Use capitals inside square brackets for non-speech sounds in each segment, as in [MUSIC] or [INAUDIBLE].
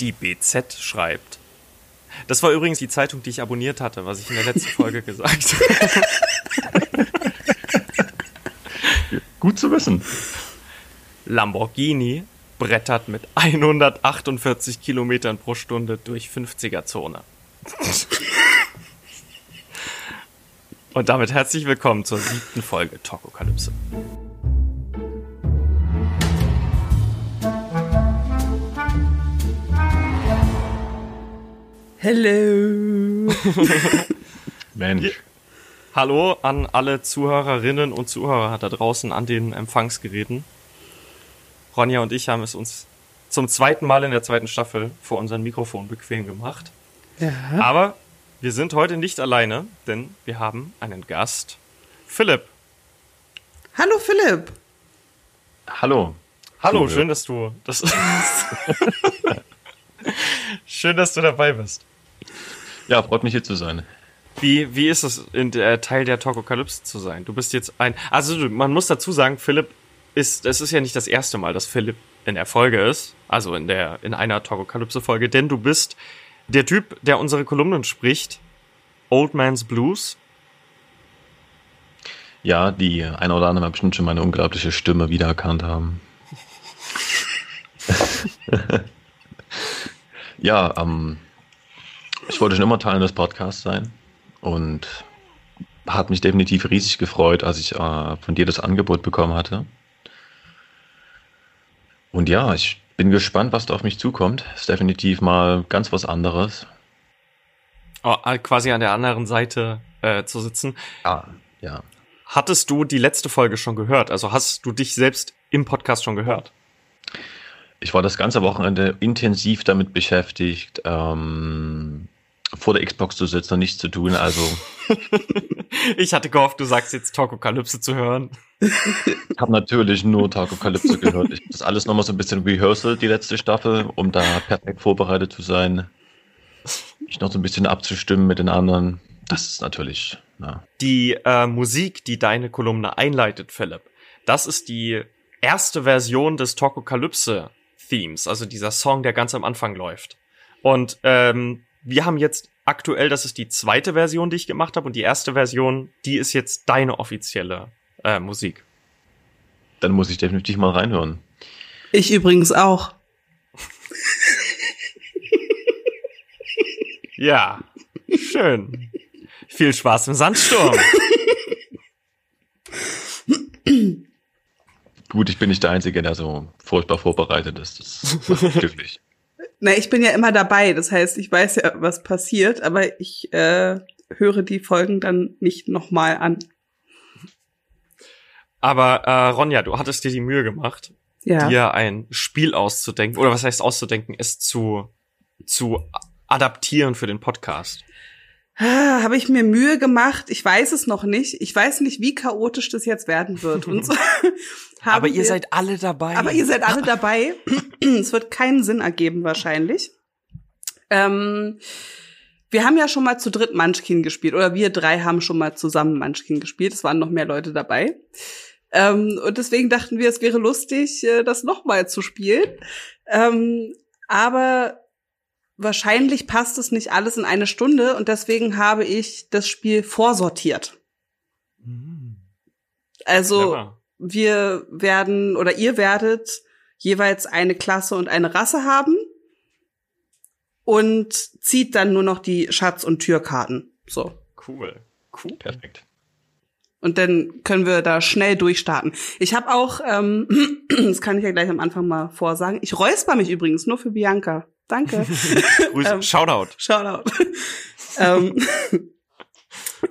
Die BZ schreibt. Das war übrigens die Zeitung, die ich abonniert hatte, was ich in der letzten Folge gesagt habe. [LAUGHS] Gut zu wissen. Lamborghini brettert mit 148 Kilometern pro Stunde durch 50er-Zone. Und damit herzlich willkommen zur siebten Folge Tokokalypse. Hello. [LAUGHS] Mensch. Hallo an alle Zuhörerinnen und Zuhörer da draußen an den Empfangsgeräten. Ronja und ich haben es uns zum zweiten Mal in der zweiten Staffel vor unserem Mikrofon bequem gemacht. Ja. Aber wir sind heute nicht alleine, denn wir haben einen Gast. Philipp. Hallo Philipp. Hallo. Hallo, Cool. schön, dass du das [LAUGHS] Schön, dass du dabei bist. Ja, freut mich hier zu sein. Wie, wie ist es, in der Teil der Tokokalypse zu sein? Du bist jetzt ein. Also, man muss dazu sagen, Philipp ist. Es ist ja nicht das erste Mal, dass Philipp in der Folge ist. Also in der, in einer Tokokalypse-Folge, denn du bist der Typ, der unsere Kolumnen spricht. Old Man's Blues. Ja, die eine oder andere haben bestimmt schon meine unglaubliche Stimme wiedererkannt haben. [LAUGHS] [LAUGHS] ja, ähm, ich wollte schon immer Teil des Podcasts sein und hat mich definitiv riesig gefreut, als ich äh, von dir das Angebot bekommen hatte. Und ja, ich bin gespannt, was da auf mich zukommt. Ist definitiv mal ganz was anderes. Oh, äh, quasi an der anderen Seite äh, zu sitzen. Ja, ja. Hattest du die letzte Folge schon gehört? Also hast du dich selbst im Podcast schon gehört? Ich war das ganze Wochenende intensiv damit beschäftigt, ähm, vor der Xbox zu sitzen und nichts zu tun. Also [LAUGHS] Ich hatte gehofft, du sagst jetzt Tokokalypse zu hören. habe natürlich nur Takokalypse gehört. Ich das alles nochmal so ein bisschen Rehearsal, die letzte Staffel, um da perfekt vorbereitet zu sein. Mich noch so ein bisschen abzustimmen mit den anderen. Das ist natürlich, na, Die äh, Musik, die deine Kolumne einleitet, Philipp, das ist die erste Version des Tokokalypse-Themes, also dieser Song, der ganz am Anfang läuft. Und ähm, wir haben jetzt aktuell, das ist die zweite Version, die ich gemacht habe, und die erste Version, die ist jetzt deine offizielle äh, Musik. dann muss ich definitiv mal reinhören. Ich übrigens auch. Ja, schön. Viel Spaß im Sandsturm. Gut, ich bin nicht der Einzige, der so furchtbar vorbereitet ist. Das macht mich glücklich. [LAUGHS] Na, ich bin ja immer dabei. Das heißt, ich weiß ja, was passiert, aber ich äh, höre die Folgen dann nicht nochmal an. Aber äh, Ronja, du hattest dir die Mühe gemacht, Ja. dir ein Spiel auszudenken, oder was heißt auszudenken, es zu, zu adaptieren für den Podcast. Ah, Habe ich mir Mühe gemacht. Ich weiß es noch nicht. Ich weiß nicht, wie chaotisch das jetzt werden wird. Und so [LAUGHS] [LAUGHS] Aber ihr wir- seid alle dabei. Aber ihr seid alle [LAUGHS] dabei. [CLEARS THROAT] es wird keinen Sinn ergeben wahrscheinlich. Ähm, wir haben ja schon mal zu dritt Munchkin gespielt oder wir drei haben schon mal zusammen Munchkin gespielt. Es waren noch mehr Leute dabei. Ähm, und deswegen dachten wir, es wäre lustig, äh, das nochmal zu spielen. Ähm, aber wahrscheinlich passt es nicht alles in eine Stunde und deswegen habe ich das Spiel vorsortiert. Hm, Also clever. wir werden oder ihr werdet jeweils eine Klasse und eine Rasse haben und zieht dann nur noch die Schatz- und Türkarten. So. Cool. Cool. Perfekt. Und dann können wir da schnell durchstarten. Ich habe auch, ähm, [CLEARS THROAT] das kann ich ja gleich am Anfang mal vorsagen, ich räusper mich übrigens nur für Bianca. Danke. [LAUGHS] Grüße. [LAUGHS] Ähm, Shoutout. Shoutout. [LAUGHS] ähm,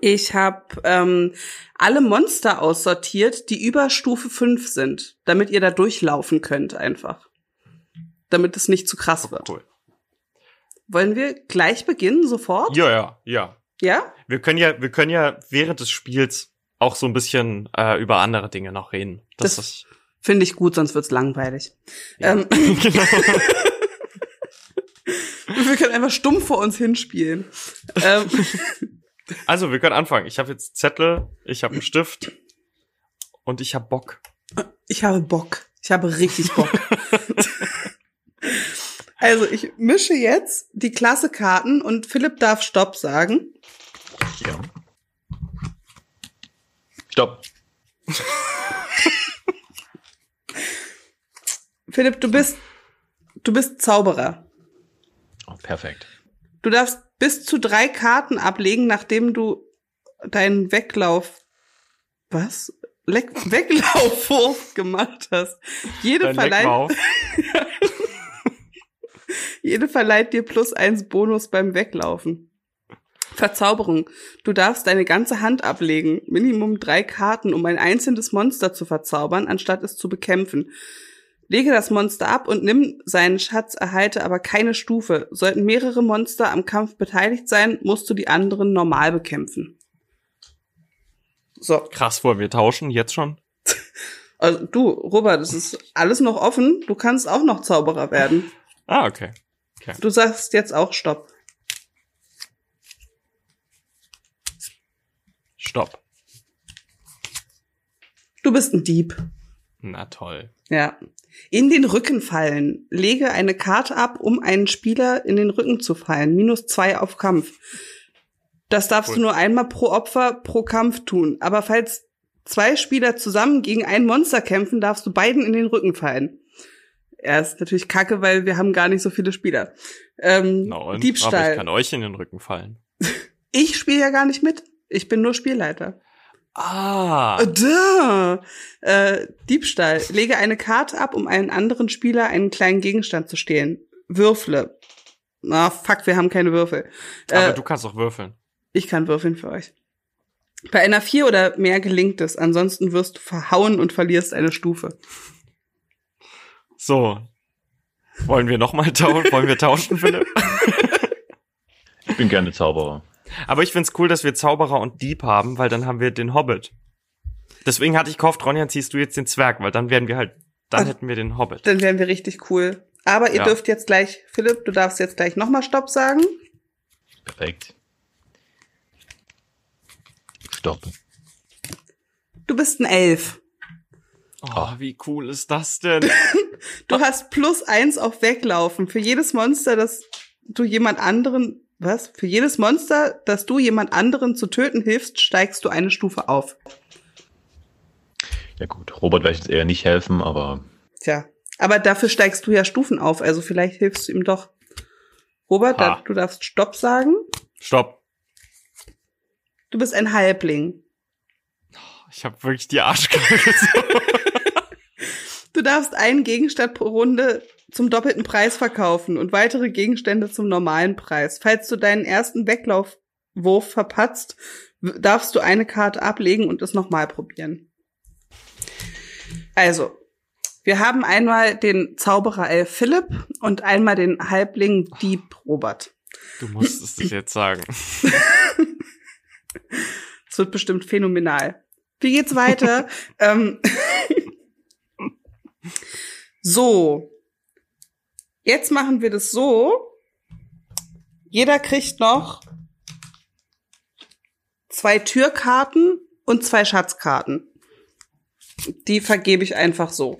ich habe ähm, alle Monster aussortiert, die über Stufe 5 sind, damit ihr da durchlaufen könnt einfach. Damit es nicht zu krass wird. Cool. Wollen wir gleich beginnen, sofort? Ja, ja, ja. Ja? Wir können ja, wir können ja während des Spiels auch so ein bisschen äh, über andere Dinge noch reden. Das, Das- Finde ich gut, sonst wird's langweilig. Ja. Ähm, genau. [LAUGHS] [LAUGHS] wir können einfach stumm vor uns hinspielen. ähm, [LAUGHS] Also, wir können anfangen. Ich habe jetzt Zettel, ich habe einen Stift und ich habe Bock. ich habe Bock. Ich habe richtig Bock. [LAUGHS] Also ich mische jetzt die Klassekarten und Philipp darf Stopp sagen. Ja. Stopp. [LAUGHS] Philipp, du bist, du bist Zauberer. Oh, perfekt. Du darfst bis zu drei Karten ablegen, nachdem du deinen Weglauf, was? Leck [LAUGHS] Weglaufwurf gemacht hast. Jede Dein verleiht, [LAUGHS] jede verleiht dir plus eins Bonus beim Weglaufen. Verzauberung. Du darfst deine ganze Hand ablegen. Minimum drei Karten, um ein einzelnes Monster zu verzaubern, anstatt es zu bekämpfen. Lege das Monster ab und nimm seinen Schatz, erhalte aber keine Stufe. Sollten mehrere Monster am Kampf beteiligt sein, musst du die anderen normal bekämpfen. So, Krass, wollen wir tauschen? Jetzt schon? [LAUGHS] also du, Robert, es ist alles noch offen. Du kannst auch noch Zauberer werden. Ah, okay. Du sagst jetzt auch Stopp. Stopp. Du bist ein Dieb. Na toll. Ja. In den Rücken fallen. Lege eine Karte ab, um einen Spieler in den Rücken zu fallen. Minus zwei auf Kampf. Das darfst Cool. du nur einmal pro Opfer pro Kampf tun. Aber falls zwei Spieler zusammen gegen ein Monster kämpfen, darfst du beiden in den Rücken fallen. Ja, ist natürlich kacke, weil wir haben gar nicht so viele Spieler. Ähm, Na und? Aber ich Diebstahl. kann euch in den Rücken fallen. [LAUGHS] Ich spiele ja gar nicht mit. Ich bin nur Spielleiter. Ah. Äh, Duh. Äh, Diebstahl. Lege eine Karte ab, um einen anderen Spieler einen kleinen Gegenstand zu stehlen. Würfle. Na, fuck, wir haben keine Würfel. Aber Äh, du kannst auch würfeln. ich kann würfeln für euch. Bei einer vier oder mehr gelingt es, ansonsten wirst du verhauen und verlierst eine Stufe. So. Wollen wir noch mal tauschen? Wollen wir tauschen, Philipp? Ich bin gerne Zauberer. Aber ich find's cool, dass wir Zauberer und Dieb haben, weil dann haben wir den Hobbit. Deswegen hatte ich gehofft, Ronja, ziehst du jetzt den Zwerg, weil dann werden wir halt, dann hätten wir den Hobbit. Dann wären wir richtig cool. Aber ihr Ja. dürft jetzt gleich, Philipp, du darfst jetzt gleich nochmal Stopp sagen. Perfekt. Stopp. Du bist ein Elf. Oh, wie cool ist das denn? [LAUGHS] Du hast plus eins auf Weglaufen. Für jedes Monster, das du jemand anderen, was? Für jedes Monster, das du jemand anderen zu töten hilfst, steigst du eine Stufe auf. Ja gut, Robert werde ich jetzt eher nicht helfen, aber Tja. Aber dafür steigst du ja Stufen auf, also vielleicht hilfst du ihm doch. Robert, da, du darfst Stopp sagen. Stopp. Du bist ein Halbling. Ich habe wirklich die Arschkarte. [LAUGHS] Du darfst einen Gegenstand pro Runde zum doppelten Preis verkaufen und weitere Gegenstände zum normalen Preis. Falls du deinen ersten Weglaufwurf verpatzt, darfst du eine Karte ablegen und es nochmal probieren. Also, wir haben einmal den Zauberer Elf Philipp und einmal den Halbling Dieb Robert. Du musst es jetzt sagen. [LAUGHS] Es wird bestimmt phänomenal. Wie geht's weiter? [LAUGHS] ähm, [LAUGHS] so. Jetzt machen wir das so. Jeder kriegt noch zwei Türkarten und zwei Schatzkarten. Die vergebe ich einfach so.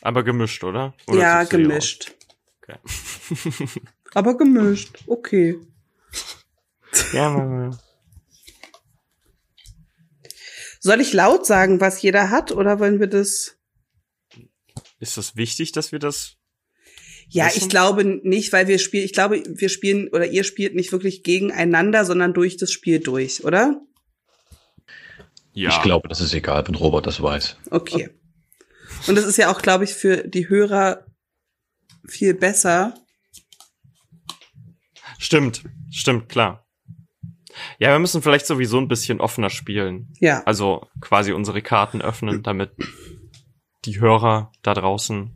Aber gemischt, oder? oder ja, gemischt. Okay. [LAUGHS] Aber gemischt. Okay. Ja, Mama. Soll ich laut sagen, was jeder hat, oder wollen wir das? Ist das wichtig, dass wir das? Ja, Wissen? ich glaube nicht, weil wir spielen, ich glaube, wir spielen oder ihr spielt nicht wirklich gegeneinander, sondern durch das Spiel durch, oder? Ja. ich glaube, das ist egal, wenn Robert das weiß. Okay. Und das ist ja auch, glaube ich, für die Hörer viel besser. Stimmt, stimmt, klar. Ja, wir müssen vielleicht sowieso ein bisschen offener spielen. Ja. Also quasi unsere Karten öffnen, damit die Hörer da draußen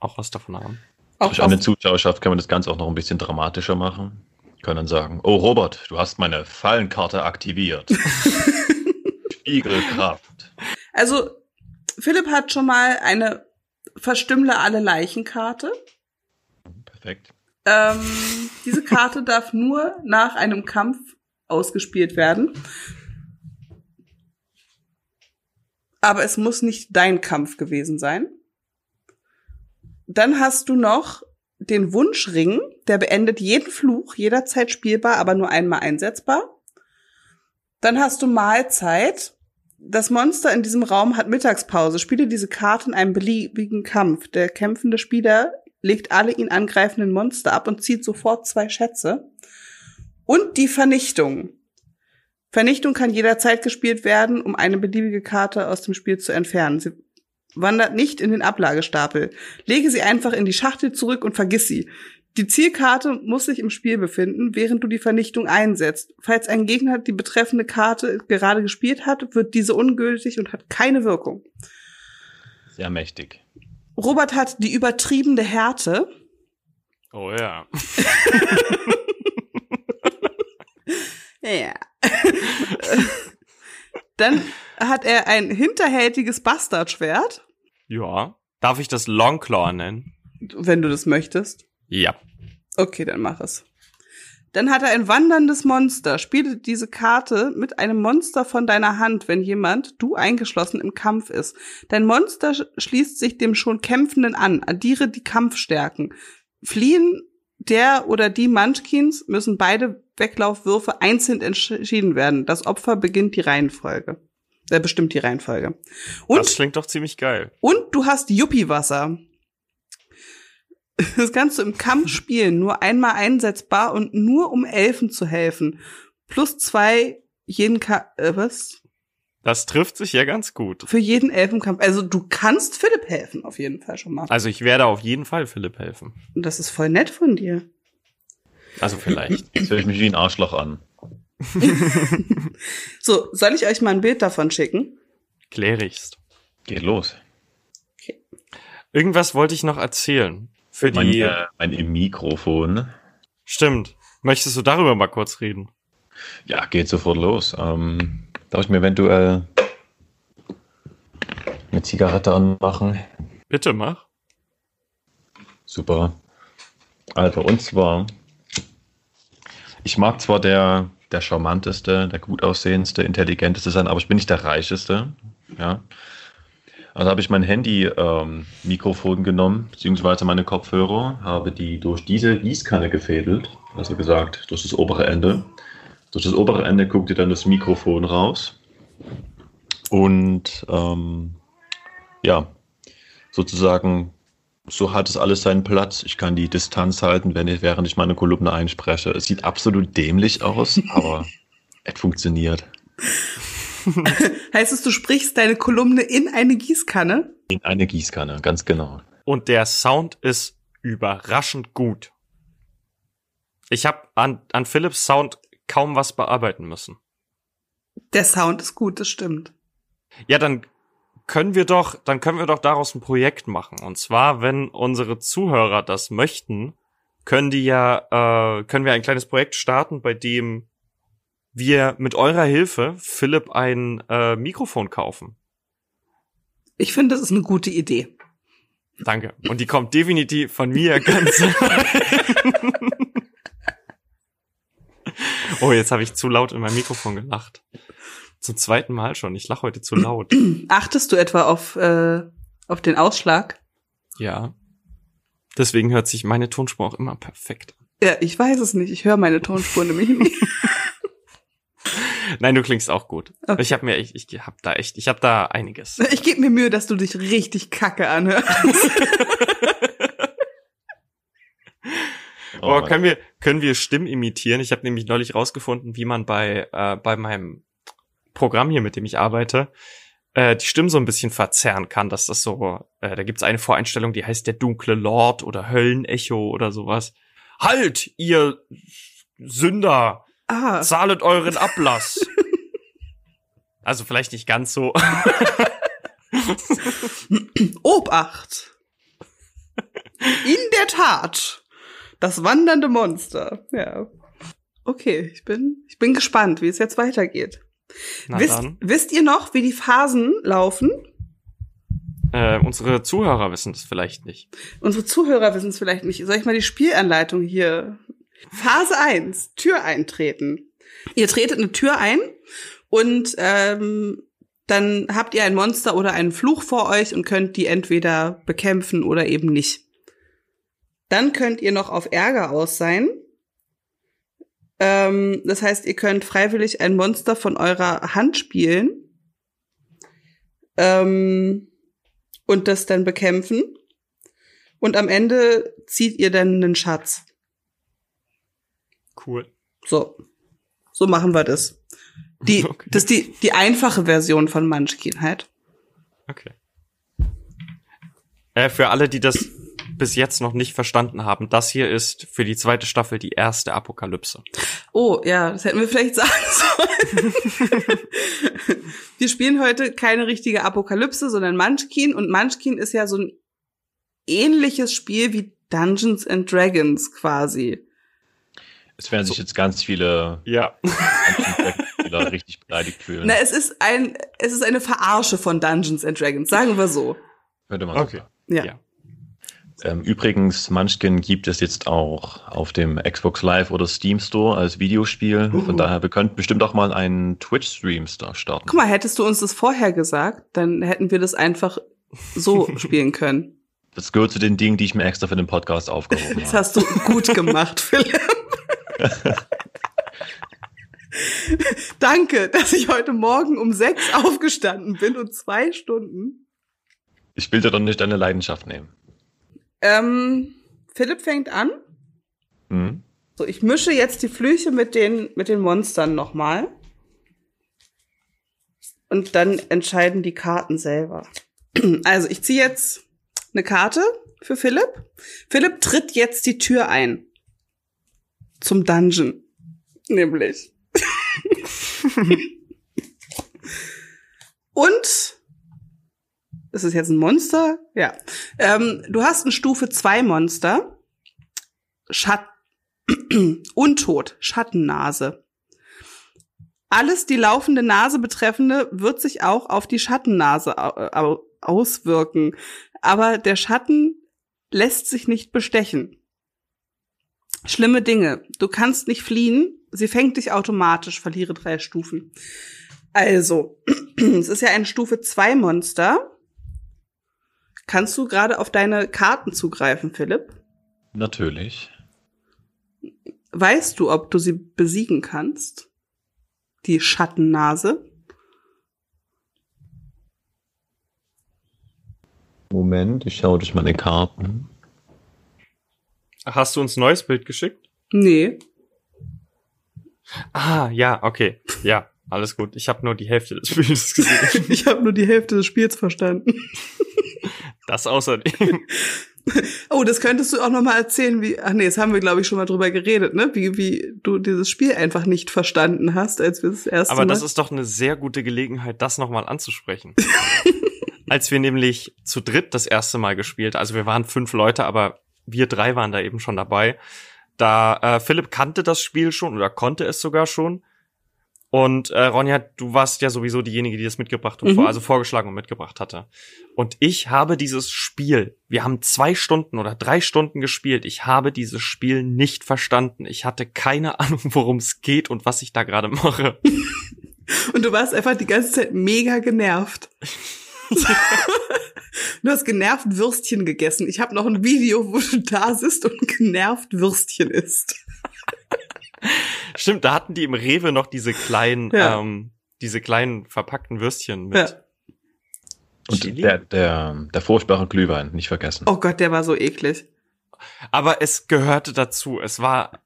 auch was davon haben. Auch Durch eine Zuschauerschaft kann man das Ganze auch noch ein bisschen dramatischer machen. Können dann sagen, oh Robert, du hast meine Fallenkarte aktiviert. [LAUGHS] Spiegelkraft. also, Philipp hat schon mal eine Verstümmle alle Leichenkarte. Perfekt. Ähm, diese Karte darf nur nach einem Kampf ausgespielt werden. Aber es muss nicht dein Kampf gewesen sein. Dann hast du noch den Wunschring, der beendet jeden Fluch, jederzeit spielbar, aber nur einmal einsetzbar. Dann hast du Mahlzeit. Das Monster in diesem Raum hat Mittagspause. Spiele diese Karte in einem beliebigen Kampf. Der kämpfende Spieler legt alle ihn angreifenden Monster ab und zieht sofort zwei Schätze. Und die Vernichtung. Vernichtung kann jederzeit gespielt werden, um eine beliebige Karte aus dem Spiel zu entfernen. Sie wandert nicht in den Ablagestapel. Lege sie einfach in die Schachtel zurück und vergiss sie. Die Zielkarte muss sich im Spiel befinden, während du die Vernichtung einsetzt. Falls ein Gegner die betreffende Karte gerade gespielt hat, wird diese ungültig und hat keine Wirkung. Sehr mächtig. Robert hat die übertriebene Härte. Oh ja. [LAUGHS] ja. [LAUGHS] Dann hat er ein hinterhältiges Bastardschwert. Ja. Darf ich das Longclaw nennen? Wenn du das möchtest. Ja. Okay, dann mach es. Dann hat er ein wanderndes Monster. Spiele diese Karte mit einem Monster von deiner Hand, wenn jemand, du eingeschlossen, im Kampf ist. Dein Monster schließt sich dem schon Kämpfenden an. Addiere die Kampfstärken. Fliehen der oder die Munchkins müssen beide Weglaufwürfe einzeln entschieden werden. Das Opfer beginnt die Reihenfolge. Er bestimmt die Reihenfolge. Und, das klingt doch ziemlich geil. Und du hast Yuppie-Wasser. Das kannst du im Kampf spielen, nur einmal einsetzbar und nur um Elfen zu helfen. Plus zwei jeden Ka äh, was? Das trifft sich ja ganz gut. Für jeden Elfenkampf. Also du kannst Philipp helfen, auf jeden Fall schon mal. Also ich werde auf jeden Fall Philipp helfen. Und das ist voll nett von dir. Also vielleicht. [LAUGHS] Jetzt höre ich mich wie ein Arschloch an. [LAUGHS] so, soll ich euch mal ein Bild davon schicken? Klärigst. Geht los. Okay. Irgendwas wollte ich noch erzählen. Für mein, die. Äh, mein Mikrofon. Stimmt. Möchtest du darüber mal kurz reden? Ja, geht sofort los. Ähm, darf ich mir eventuell eine Zigarette anmachen? Bitte mach. Super. Also, und zwar, ich mag zwar der, der charmanteste, der gut aussehendste, intelligenteste sein, aber ich bin nicht der reicheste. Ja. Also habe ich mein Handy-Mikrofon ähm, genommen, beziehungsweise meine Kopfhörer, habe die durch diese Gießkanne gefädelt, also gesagt, durch das obere Ende. Durch das obere Ende guckte dann das Mikrofon raus. Und ähm, ja, sozusagen, so hat es alles seinen Platz. Ich kann die Distanz halten, wenn ich, während ich meine Kolumne einspreche. Es sieht absolut dämlich aus, [LAUGHS] aber es funktioniert. [LAUGHS] heißt es, du sprichst deine Kolumne in eine Gießkanne? In eine Gießkanne, ganz genau. Und der Sound ist überraschend gut. Ich habe an, an Philips Sound kaum was bearbeiten müssen. Der Sound ist gut, das stimmt. Ja, dann können wir doch, dann können wir doch daraus ein Projekt machen. Und zwar, wenn unsere Zuhörer das möchten, können die ja, äh, können wir ein kleines Projekt starten, bei dem wir mit eurer Hilfe Philipp ein äh, Mikrofon kaufen. Ich finde, das ist eine gute Idee. Danke. Und die kommt definitiv von mir ganz. [LAUGHS] [LAUGHS] [LAUGHS] oh, jetzt habe ich zu laut in mein Mikrofon gelacht. Zum zweiten Mal schon. Ich lache heute zu laut. Achtest du etwa auf, äh, auf den Ausschlag? Ja. Deswegen hört sich meine Tonspur auch immer perfekt an. Ja, ich weiß es nicht. Ich höre meine Tonspur nämlich nicht. Nein, du klingst auch gut. Okay. Ich habe mir echt, ich hab da echt, ich habe da einiges. [LAUGHS] Ich gebe mir Mühe, dass du dich richtig kacke anhörst. [LAUGHS] oh, können wir können wir Stimmen imitieren? Ich habe nämlich neulich rausgefunden, wie man bei äh, bei meinem Programm hier, mit dem ich arbeite, äh, die Stimmen so ein bisschen verzerren kann, dass das so, äh, da gibt's eine Voreinstellung, die heißt der dunkle Lord oder Höllenecho oder sowas. Halt, ihr Sünder! Ah. Zahlet euren Ablass. [LAUGHS] also vielleicht nicht ganz so. [LAUGHS] Obacht. In der Tat. Das wandernde Monster. Ja. Okay, ich bin, ich bin gespannt, wie es jetzt weitergeht. Wisst, wisst, ihr noch, wie die Phasen laufen? Äh, unsere Zuhörer wissen es vielleicht nicht. Unsere Zuhörer wissen es vielleicht nicht. Soll ich mal die Spielanleitung hier Phase 1, Tür eintreten. Ihr tretet eine Tür ein und ähm, dann habt ihr ein Monster oder einen Fluch vor euch und könnt die entweder bekämpfen oder eben nicht. Dann könnt ihr noch auf Ärger aus sein. Ähm, das heißt, ihr könnt freiwillig ein Monster von eurer Hand spielen ähm, und das dann bekämpfen. Und am Ende zieht ihr dann einen Schatz. Cool. So. So machen wir das. Die, [LAUGHS] Okay. Das ist die, die einfache Version von Munchkin halt. Okay. Äh, für alle, die das bis jetzt noch nicht verstanden haben, das hier ist für die zweite Staffel die erste Apokalypse. Oh, ja, das hätten wir vielleicht sagen [LAUGHS] sollen. wir spielen heute keine richtige Apokalypse, sondern Munchkin. Und Munchkin ist ja so ein ähnliches Spiel wie Dungeons and Dragons quasi. Es werden sich jetzt ganz viele Ja. Spieler [LAUGHS] richtig beleidigt fühlen. Na, es ist ein, es ist eine Verarsche von Dungeons and Dragons, sagen wir so. Könnte man so Okay. sagen. Ja. Ja. Ähm, übrigens, Munchkin gibt es jetzt auch auf dem Xbox Live oder Steam Store als Videospiel. Uh. Von daher, wir könnten bestimmt auch mal einen Twitch-Stream starten. Guck mal, hättest du uns das vorher gesagt, dann hätten wir das einfach so [LAUGHS] spielen können. Das gehört zu den Dingen, die ich mir extra für den Podcast aufgehoben Das habe. hast du gut gemacht, [LAUGHS] Philipp. [LAUGHS] Danke, dass ich heute Morgen um sechs aufgestanden bin und zwei Stunden. Ich will dir doch nicht deine Leidenschaft nehmen. Ähm, Philipp fängt an. Hm? So, ich mische jetzt die Flüche mit den, mit den Monstern nochmal. Und dann entscheiden die Karten selber. [CLEARS THROAT] Also, ich ziehe jetzt eine Karte für Philipp. Philipp tritt jetzt die Tür ein. Zum Dungeon. Nämlich. [LAUGHS] Und ist es jetzt ein Monster? Ja. Ähm, du hast ein Stufe 2 Monster. Schat [CLEARS THROAT] Untot, Schattennase. Alles die laufende Nase betreffende wird sich auch auf die Schattennase au auswirken. Aber der Schatten lässt sich nicht bestechen. Schlimme Dinge. Du kannst nicht fliehen. Sie fängt dich automatisch. Verliere drei Stufen. Also, [CLEARS THROAT] es ist ja ein Stufe 2 Monster. Kannst du gerade auf deine Karten zugreifen, Philipp? Natürlich. Weißt du, ob du sie besiegen kannst? Die Schattennase? Moment, ich schaue durch meine Karten. Hast du uns ein neues Bild geschickt? Nee. Ah, ja, okay. Ja, alles gut. Ich habe nur die Hälfte des Bildes gesehen. [LAUGHS] Ich habe nur die Hälfte des Spiels verstanden. [LAUGHS] Das außerdem. [LAUGHS] [LAUGHS] Oh, das könntest du auch noch mal erzählen, wie. Ach nee, das haben wir glaube ich schon mal drüber geredet, ne? Wie wie du dieses Spiel einfach nicht verstanden hast, als wir das erste Aber Mal. das ist doch eine sehr gute Gelegenheit, das nochmal anzusprechen. [LAUGHS] Als wir nämlich zu dritt das erste Mal gespielt, also wir waren fünf Leute, aber wir drei waren da eben schon dabei. Da äh, Philipp kannte das Spiel schon oder konnte es sogar schon. Und äh, Ronja, du warst ja sowieso diejenige, die das mitgebracht und Mhm. vor, also vorgeschlagen und mitgebracht hatte. Und ich habe dieses Spiel, wir haben zwei Stunden oder drei Stunden gespielt. Ich habe dieses Spiel nicht verstanden. Ich hatte keine [LAUGHS] Ahnung, worum es geht und was ich da gerade mache. [LAUGHS] Und du warst einfach die ganze Zeit mega genervt. [LAUGHS] du hast genervt Würstchen gegessen. Ich habe noch ein Video, wo du da sitzt und genervt Würstchen isst. [LAUGHS] Stimmt, da hatten die im Rewe noch diese kleinen, Ja. ähm, diese kleinen verpackten Würstchen mit. Ja. Und Chili? der, der, der furchtbare Glühwein, nicht vergessen. Oh Gott, der war so eklig. Aber es gehörte dazu. Es war,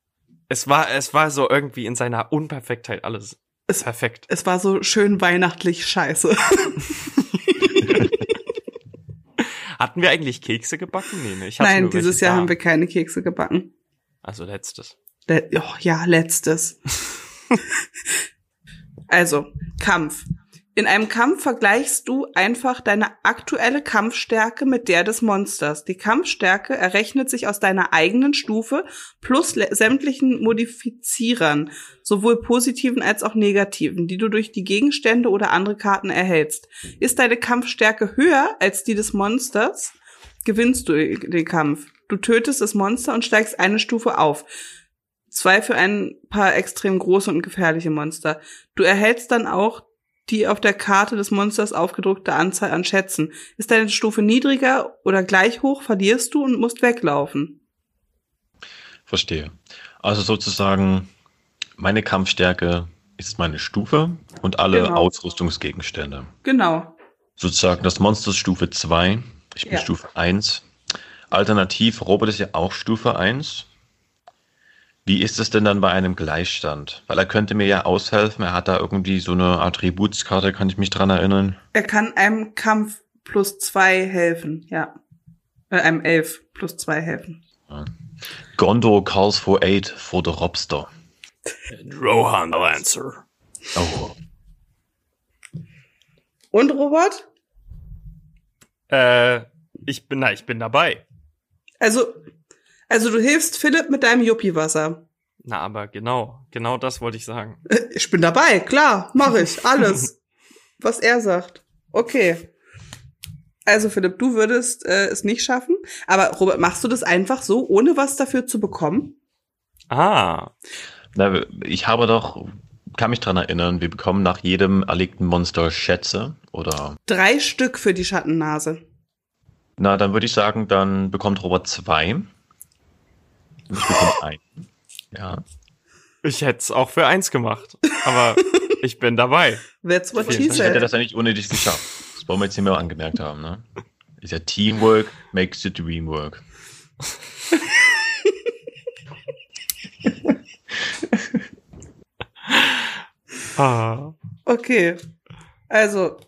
es war, es war so irgendwie in seiner Unperfektheit alles Es- perfekt. Es war so schön weihnachtlich scheiße. [LAUGHS] Hatten wir eigentlich Kekse gebacken? Nee, nee. Ich hatte Nein, dieses Jahr da. haben wir keine Kekse gebacken. Also letztes. Le oh, ja, letztes. [LAUGHS] also, Kampf. In einem Kampf vergleichst du einfach deine aktuelle Kampfstärke mit der des Monsters. Die Kampfstärke errechnet sich aus deiner eigenen Stufe plus sämtlichen Modifizierern, sowohl positiven als auch negativen, die du durch die Gegenstände oder andere Karten erhältst. Ist deine Kampfstärke höher als die des Monsters, gewinnst du den Kampf. Du tötest das Monster und steigst eine Stufe auf. Zwei für ein paar extrem große und gefährliche Monster. Du erhältst dann auch die auf der Karte des Monsters aufgedruckte Anzahl an Schätzen. Ist deine Stufe niedriger oder gleich hoch, verlierst du und musst weglaufen. Verstehe. Also sozusagen, meine Kampfstärke ist meine Stufe und alle Genau. Ausrüstungsgegenstände. Genau. Sozusagen das Monster ist Stufe 2, ich bin Ja. Stufe 1. Alternativ, Robert ist ja auch Stufe 1. Wie ist es denn dann bei einem Gleichstand? Weil er könnte mir ja aushelfen, er hat da irgendwie so eine Attributskarte, kann ich mich dran erinnern. Er kann einem Kampf plus zwei helfen, ja. Äh, einem Elf plus zwei helfen. Gondor calls for aid for the Robster. Rohan Lancer. Oh. Und Robert? Äh, ich bin, na, ich bin dabei. Also, also du hilfst Philipp mit deinem Yuppie-Wasser. Na, aber genau, genau das wollte ich sagen. Äh, Ich bin dabei, klar, mache ich, [LAUGHS] alles. was er sagt. Okay. Also Philipp, du würdest äh, es nicht schaffen, aber Robert, machst du das einfach so, ohne was dafür zu bekommen? Ah, Na, ich habe doch, kann mich dran erinnern, wir bekommen nach jedem erlegten Monster Schätze oder, Drei Stück für die Schattennase. na, dann würde ich sagen, dann bekommt Robert zwei. Ich bekomme ein. Ja. ich hätte es auch für eins gemacht, aber [LAUGHS] ich bin dabei. That's what she Dank. Ich hätte said. das ja nicht ohne dich geschafft. Das wollen wir jetzt hier mal angemerkt haben, ne? Ist ja Teamwork makes the dream work. Ah. Okay. Also,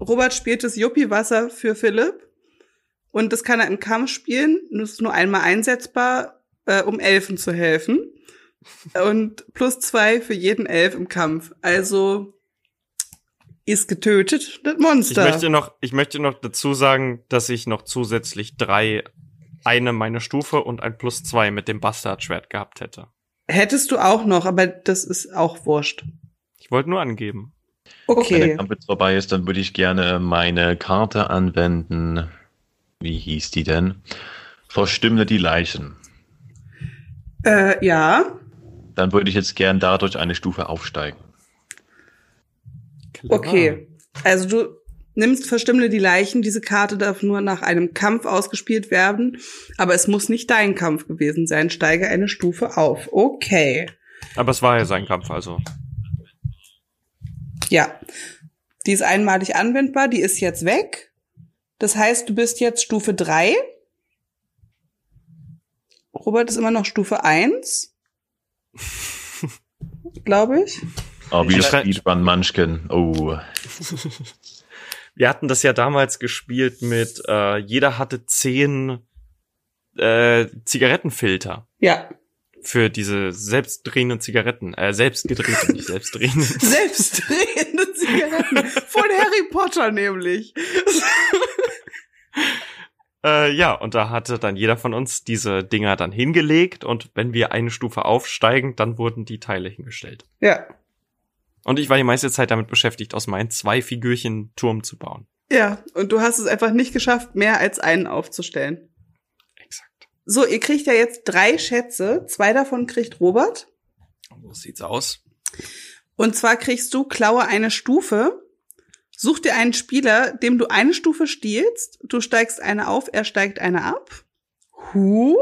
Robert spielt das Yuppie-Wasser für Philipp. Und das kann er im Kampf spielen. Das ist nur einmal einsetzbar, äh, um Elfen zu helfen. Und plus zwei für jeden Elf im Kampf. Also ist getötet, das Ich Monster. möchte noch, ich möchte noch dazu sagen, dass ich noch zusätzlich drei, eine meine Stufe und ein plus zwei mit dem Bastardschwert gehabt hätte. Hättest du auch noch, aber das ist auch wurscht. Ich wollte nur angeben. Wenn der Okay. Kampf jetzt vorbei ist, dann würde ich gerne meine Karte anwenden. Wie hieß die denn? Verstimme die Leichen. Äh, ja. Dann würde ich jetzt gern dadurch eine Stufe aufsteigen. Clever. Okay. Also du nimmst Verstimmle die Leichen. Diese Karte darf nur nach einem Kampf ausgespielt werden. Aber es muss nicht dein Kampf gewesen sein. Steige eine Stufe auf. Okay. Aber es war ja sein Kampf, also. Ja. Die ist einmalig anwendbar. Die ist jetzt weg. Das heißt, du bist jetzt Stufe 3. Robert ist immer noch Stufe 1. Glaube ich. Oh, wie Speedrun Munchkin. Oh. Wir hatten das ja damals gespielt mit, äh, jeder hatte zehn äh, Zigarettenfilter Ja. für diese selbstdrehenden Zigaretten. Äh, selbstgedrehte, nicht selbstdrehende. [LAUGHS] Selbstdrehende Zigaretten. Von Harry Potter nämlich. Äh, ja, und da hatte dann jeder von uns diese Dinger dann hingelegt und wenn wir eine Stufe aufsteigen, dann wurden die Teile hingestellt. Ja. Und ich war die meiste Zeit damit beschäftigt, aus meinen zwei Figürchen Turm zu bauen. Ja, und du hast es einfach nicht geschafft, mehr als einen aufzustellen. Exakt. So, ihr kriegt ja jetzt drei Schätze. Zwei davon kriegt Robert. So sieht's aus. Und zwar kriegst du Klaue eine Stufe. Such dir einen Spieler, dem du eine Stufe stiehlst. Du steigst eine auf, er steigt eine ab. Huch.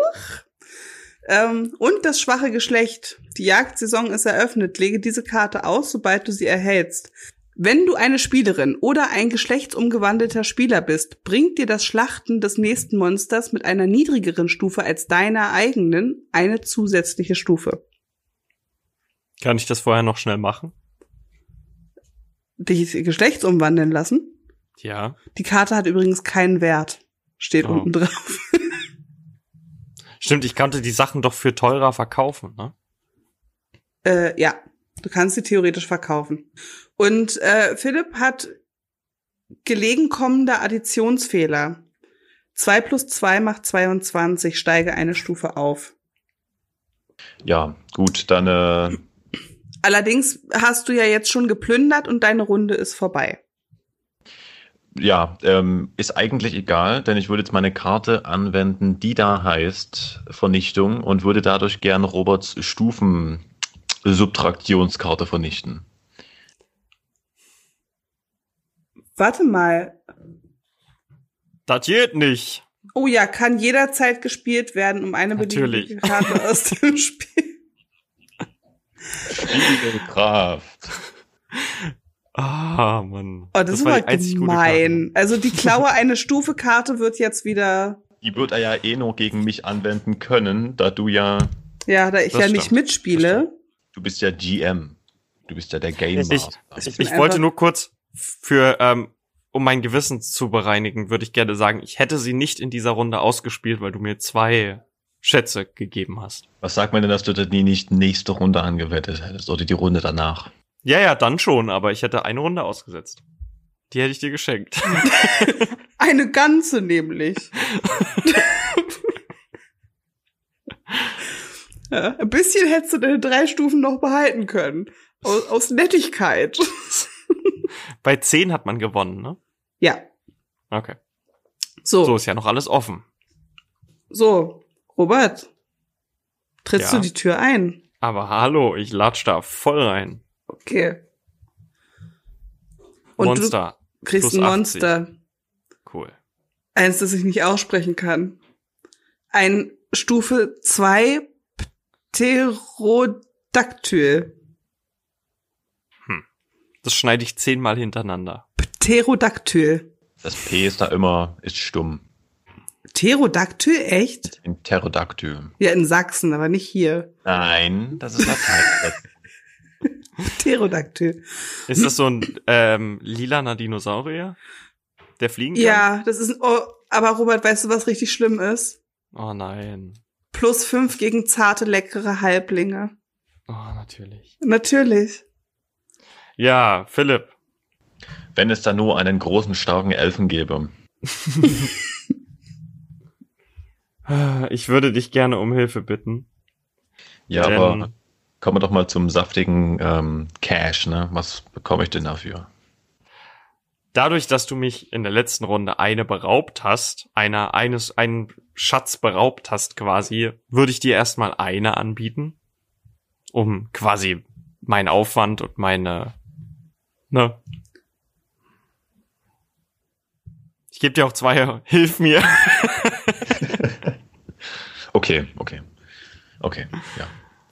Ähm, und das schwache Geschlecht. Die Jagdsaison ist eröffnet. Lege diese Karte aus, sobald du sie erhältst. Wenn du eine Spielerin oder ein geschlechtsumgewandelter Spieler bist, bringt dir das Schlachten des nächsten Monsters mit einer niedrigeren Stufe als deiner eigenen eine zusätzliche Stufe. Kann ich das vorher noch schnell machen? Dich geschlechtsumwandeln lassen? Ja. Die Karte hat übrigens keinen Wert. Steht Oh. unten drauf. [LAUGHS] Stimmt, ich konnte die Sachen doch für teurer verkaufen, ne? Äh, ja, du kannst sie theoretisch verkaufen. Und äh, Philipp hat gelegen kommender Additionsfehler. 2 plus 2 macht 22, steige eine Stufe auf. Ja, gut, dann äh, Allerdings hast du ja jetzt schon geplündert und deine Runde ist vorbei. ja, ähm, ist eigentlich egal, denn ich würde jetzt meine Karte anwenden, die da heißt Vernichtung und würde dadurch gern Roberts Stufen Subtraktionskarte vernichten. Warte mal. Das geht nicht. Oh ja, kann jederzeit gespielt werden, um eine beliebige Karte aus dem [LAUGHS] Spiel. Spiegelkraft. Ah, Mann. Oh, das, war war die gemein. Also die Klaue eine Stufe Karte wird jetzt wieder, Die wird er ja eh nur gegen mich anwenden können, da du ja, ja, da ich Das ja nicht stimmt. mitspiele. du bist ja GM. Du bist ja der Game Ich- Master. Ich bin Ich wollte nur kurz für, ähm, um mein Gewissen zu bereinigen, würde ich gerne sagen, ich hätte sie nicht in dieser Runde ausgespielt, weil du mir zwei Schätze gegeben hast. Was sagt man denn, dass du die nicht nächste Runde angewettet hättest oder die Runde danach? Ja, ja, dann schon, aber ich hätte eine Runde ausgesetzt. Die hätte ich dir geschenkt. [LAUGHS] Eine ganze nämlich. [LAUGHS] ja, ein bisschen hättest du deine drei Stufen noch behalten können. Aus, aus Nettigkeit. [LAUGHS] Bei zehn hat man gewonnen, ne? Ja. Okay. So, So so, ist ja noch alles offen. Robert. Trittst Ja. du die Tür ein? Aber hallo, ich latsch da voll rein. Okay. Und Monster. du kriegst plus ein 80. Monster. Cool. Eins, das ich nicht aussprechen kann. Ein Stufe 2 Pterodactyl. Das schneide ich zehnmal hintereinander. Pterodactyl. Das P ist da immer, ist stumm. Pterodactyl? Echt? Ein Pterodactyl. Ja, in Sachsen, aber nicht hier. Nein, das ist Latein. [LAUGHS] Pterodactyl. Ist das so ein ähm, lilaner Dinosaurier, der fliegen kann? Ja, das ist. Oh, aber Robert, weißt du, was richtig schlimm ist? Oh nein. Plus fünf gegen zarte, leckere Halblinge. Oh, natürlich. Natürlich. Ja, Philipp. Wenn es da nur einen großen, starken Elfen gäbe. [LAUGHS] Ich würde dich gerne um Hilfe bitten. Ja, Denn- aber kommen wir doch mal zum saftigen ähm, Cash, ne? Was bekomme ich denn dafür? Dadurch, dass du mich in der letzten Runde eine beraubt hast, einer eines einen Schatz beraubt hast quasi, würde ich dir erstmal eine anbieten, um quasi meinen Aufwand und meine ne Ich gebe dir auch zwei, [LAUGHS] hilf mir. [LAUGHS] Okay, okay. Okay, ja.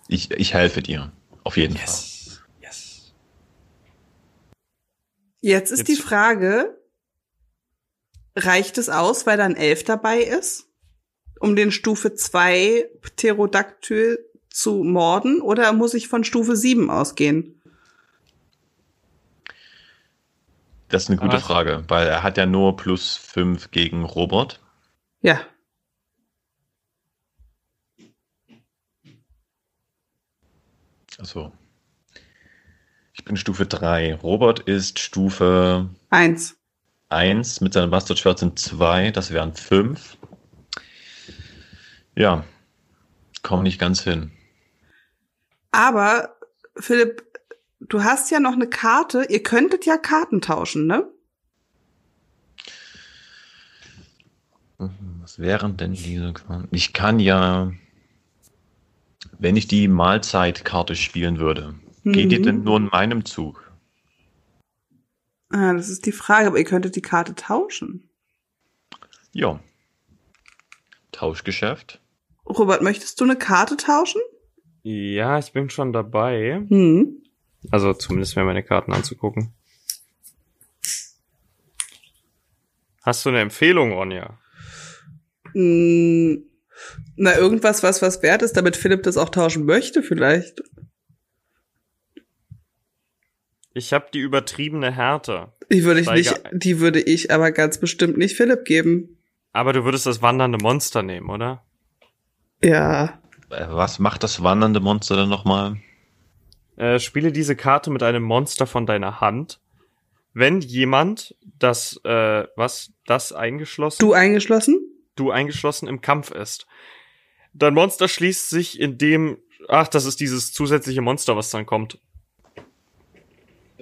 Ich, ich helfe dir. Auf jeden Fall. Yes. Yes. Jetzt ist Jetzt- die Frage, reicht es aus, weil da ein Elf dabei ist, um den Stufe 2 Pterodactyl zu morden, oder muss ich von Stufe 7 ausgehen? Das ist eine gute Was? Frage, weil er hat ja nur plus fünf gegen Robert. Ja. Also, ich bin Stufe 3. Robert ist Stufe Eins. 1 mit seinem Bastard Schwert sind 2, das wären 5. Ja, komm nicht ganz hin. Aber, Philipp, du hast ja noch eine Karte. Ihr könntet ja Karten tauschen, ne? Was wären denn diese Karten? Ich kann ja, wenn ich die Mahlzeitkarte spielen würde, geht die Mhm. denn nur in meinem Zug? Ah, das ist die Frage, aber ihr könntet die Karte tauschen. Ja. Tauschgeschäft. Robert, möchtest du eine Karte tauschen? Ja, ich bin schon dabei. Hm. Also zumindest mir meine Karten anzugucken. Hast du eine Empfehlung, Onja? Mm, Na, irgendwas, was was wert ist, damit Philipp das auch tauschen möchte, vielleicht. Ich habe die übertriebene Härte. Die würde ich nicht, die würde ich aber ganz bestimmt nicht Philipp geben. Aber du würdest das wandernde Monster nehmen, oder? Ja. Äh, Was macht das wandernde Monster denn nochmal? Äh, spiele diese Karte mit einem Monster von deiner Hand. Wenn jemand das, äh, was, das eingeschlossen, Du eingeschlossen? Du eingeschlossen im Kampf ist. Dein Monster schließt sich in dem, ach, das ist dieses zusätzliche Monster, was dann kommt.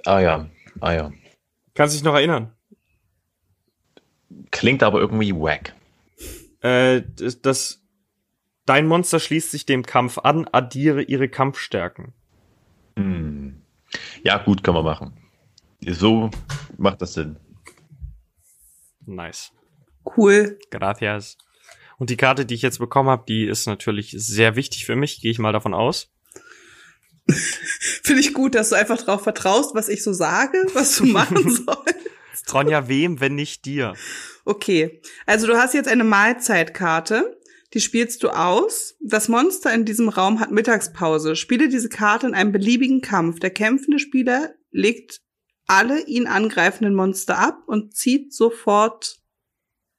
Ah ja, ah ja. Kannst dich noch erinnern? Klingt aber irgendwie wack. Äh, das, das, dein Monster schließt sich dem Kampf an, addiere ihre Kampfstärken. Hm. Ja, gut, können wir machen. So macht das Sinn. Nice. Cool. Gracias. Und die Karte, die ich jetzt bekommen habe, die ist natürlich sehr wichtig für mich, gehe ich mal davon aus. [LAUGHS] Finde ich gut, dass du einfach drauf vertraust, was ich so sage, was du machen [LAUGHS] sollst. Tronja, wem, wenn nicht dir? Okay, also du hast jetzt eine Mahlzeitkarte. Die spielst du aus. Das Monster in diesem Raum hat Mittagspause. Spiele diese Karte in einem beliebigen Kampf. Der kämpfende Spieler legt alle ihn angreifenden Monster ab und zieht sofort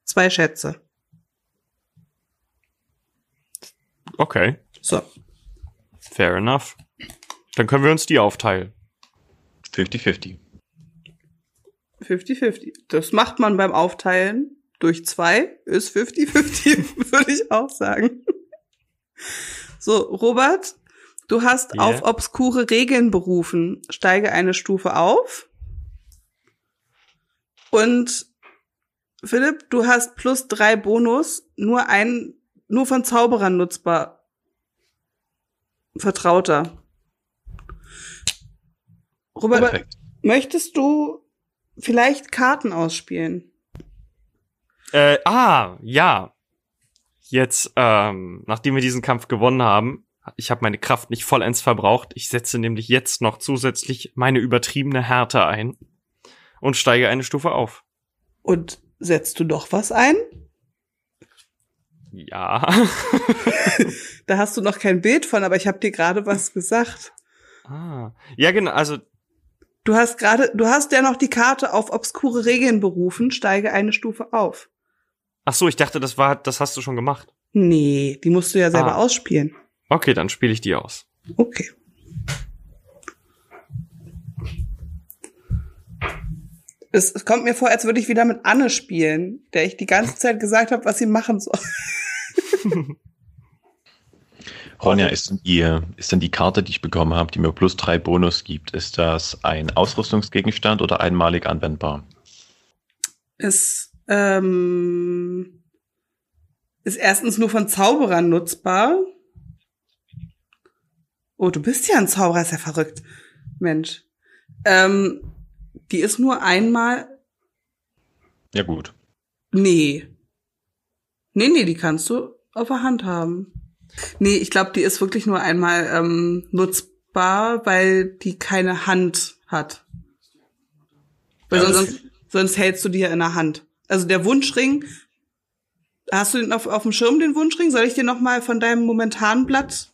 zwei Schätze. Okay. So. Fair enough. Dann können wir uns die aufteilen. 50-50. 50-50. Das macht man beim Aufteilen durch zwei, ist 50-50, [LAUGHS] würde ich auch sagen. So, Robert, du hast Yeah. auf obskure Regeln berufen. Steige eine Stufe auf. Und Philipp, du hast plus drei Bonus, nur ein, nur von Zauberern nutzbar. Vertrauter. Robert, Perfekt. möchtest du vielleicht Karten ausspielen? Äh, ah, ja. Jetzt, ähm, nachdem wir diesen Kampf gewonnen haben, ich habe meine Kraft nicht vollends verbraucht. Ich setze nämlich jetzt noch zusätzlich meine übertriebene Härte ein und steige eine Stufe auf. Und setzt du doch was ein? Ja. [LAUGHS] [LAUGHS] Da hast du noch kein Bild von, aber ich habe dir gerade was gesagt. ah. Ja, genau. Also, Du hast gerade, du hast ja noch die Karte auf obskure Regeln berufen, steige eine Stufe auf. ach so, ich dachte, das war, das hast du schon gemacht. Nee, die musst du ja selber Ah. ausspielen. Okay, dann spiele ich die aus. Okay. Es, es kommt mir vor, als würde ich wieder mit Anne spielen, der ich die ganze Zeit gesagt habe, was sie machen soll. [LAUGHS] Ronja, ist denn, die, ist denn die Karte, die ich bekommen habe, die mir plus drei Bonus gibt, ist das ein Ausrüstungsgegenstand oder einmalig anwendbar? ist, ähm, ist erstens nur von Zauberern nutzbar. Oh, du bist ja ein Zauberer, ist ja verrückt. Mensch. Ähm, die ist nur einmal. Ja gut. Nee. Nee, nee, die kannst du auf der Hand haben. Nee, ich glaube, die ist wirklich nur einmal ähm, nutzbar, weil die keine Hand hat. Weil Ja, sonst, sonst hältst du die ja in der Hand. Also der Wunschring, hast du den auf, auf dem Schirm, den Wunschring? Soll ich dir noch mal von deinem momentanen Blatt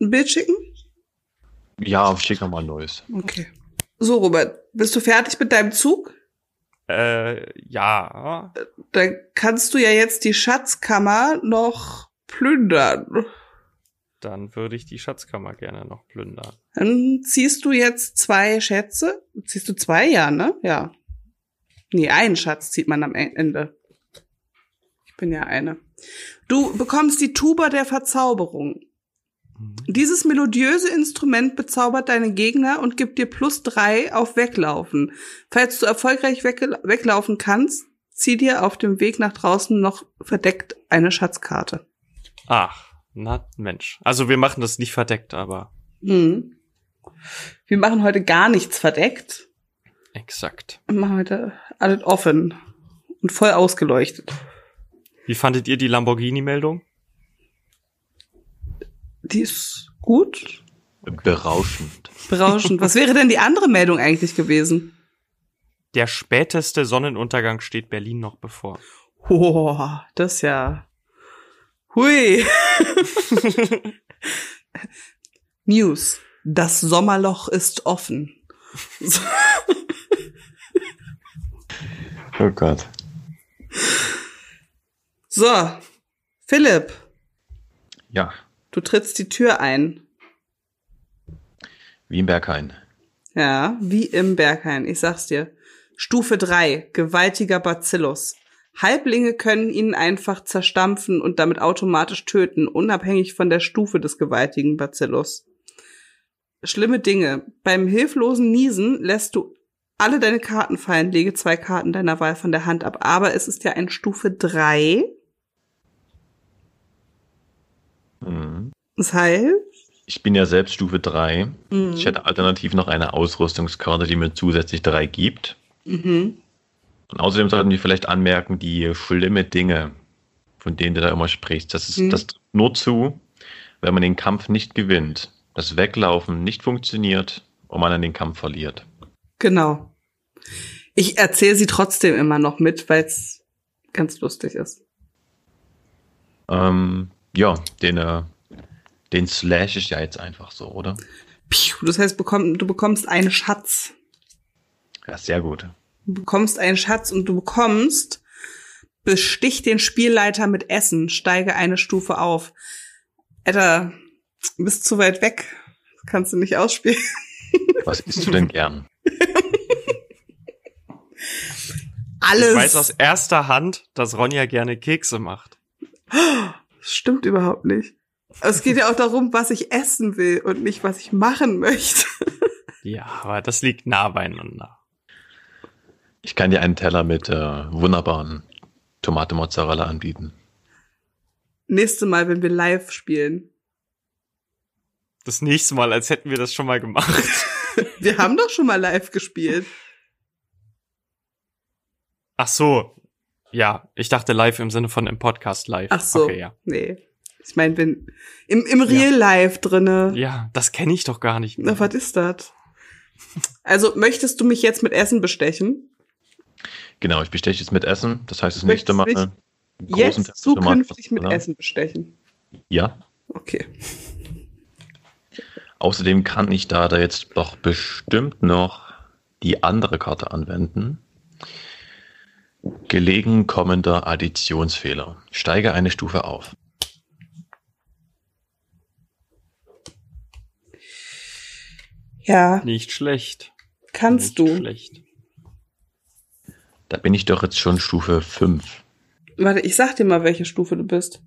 ein Bild schicken? Ja, schick noch mal ein neues. Okay. So, Robert, bist du fertig mit deinem Zug? Äh, ja. Dann kannst du ja jetzt die Schatzkammer noch plündern. Dann würde ich die Schatzkammer gerne noch plündern. Dann ziehst du jetzt zwei Schätze. Ziehst du zwei, ja, ne? Ja. Nee, einen Schatz zieht man am E- Ende. Ich bin ja eine. Du bekommst die Tuba der Verzauberung. Dieses melodiöse Instrument bezaubert deine Gegner und gibt dir plus drei auf Weglaufen. Falls du erfolgreich weglaufen kannst, zieh dir auf dem Weg nach draußen noch verdeckt eine Schatzkarte. Ach, na Mensch. Also wir machen das nicht verdeckt, aber Mhm. Wir machen heute gar nichts verdeckt. exakt. Wir machen heute alles offen und voll ausgeleuchtet. Wie fandet ihr die Lamborghini-Meldung? Die ist gut, Berauschend. berauschend. Was wäre denn die andere Meldung eigentlich gewesen? Der späteste Sonnenuntergang steht Berlin noch bevor. Oh, das ist ja. Hui. [LAUGHS] News. Das Sommerloch ist offen. Oh Gott. So, Philipp, Ja, du trittst die Tür ein. wie im Berghain. Ja, wie im Berghain, ich sag's dir. Stufe 3, gewaltiger Bacillus. Halblinge können ihn einfach zerstampfen und damit automatisch töten, unabhängig von der Stufe des gewaltigen Bacillus. Schlimme Dinge. Beim hilflosen Niesen lässt du alle deine Karten fallen, lege zwei Karten deiner Wahl von der Hand ab, aber es ist ja ein Stufe 3. Mhm. Das heißt, Ich bin ja selbst Stufe 3. Mhm. Ich hätte alternativ noch eine Ausrüstungskarte, die mir zusätzlich drei gibt. mhm. Und außerdem sollten wir vielleicht anmerken, die schlimme Dinge, von denen du da immer sprichst, das ist Mhm. das nur zu, wenn man den Kampf nicht gewinnt, das Weglaufen nicht funktioniert und man dann den Kampf verliert. Genau. Ich erzähle sie trotzdem immer noch mit, weil es ganz lustig ist. Ähm, ja, den, äh, den slash ich ja jetzt einfach so, oder? Piu, das heißt, bekomm, du bekommst einen Schatz. Ja, sehr gut. Du bekommst einen Schatz und du bekommst bestich den Spielleiter mit Essen, steige eine Stufe auf. Alter, du bist zu weit weg. Das kannst du nicht ausspielen. [LAUGHS] Was isst du denn gern? Alles. [LAUGHS] Ich weiß aus erster Hand, dass Ronja gerne Kekse macht. [GASPS] Das stimmt überhaupt nicht. Es geht ja auch darum, was ich essen will und nicht, was ich machen möchte. [LAUGHS] Ja, aber das liegt nah beieinander. Ich kann dir einen Teller mit äh, wunderbaren Tomate-Mozzarella anbieten. Nächste Mal, wenn wir live spielen. Das nächste Mal, als hätten wir das schon mal gemacht. [LAUGHS] Wir haben doch schon mal live gespielt. Ach so. Ja, ich dachte live im Sinne von im Podcast live. Ach so. Okay, ja. Nee. Ich meine, wenn im, im Real Life drinne. Ja, das kenne ich doch gar nicht. Na, was ist das? Also, möchtest du mich jetzt mit Essen bestechen? Genau, ich besteche jetzt mit Essen. Das heißt, das Möchtest nächste Mal. einen großen Jetzt zukünftig mit Essen bestechen. Ja. Okay. Außerdem kann ich da, da jetzt doch bestimmt noch die andere Karte anwenden. Gelegen kommender Additionsfehler. Steige eine Stufe auf. Ja, Nicht schlecht. kannst nicht du. Schlecht. Da bin ich doch jetzt schon Stufe 5. Warte, ich sag dir mal, welche Stufe du bist.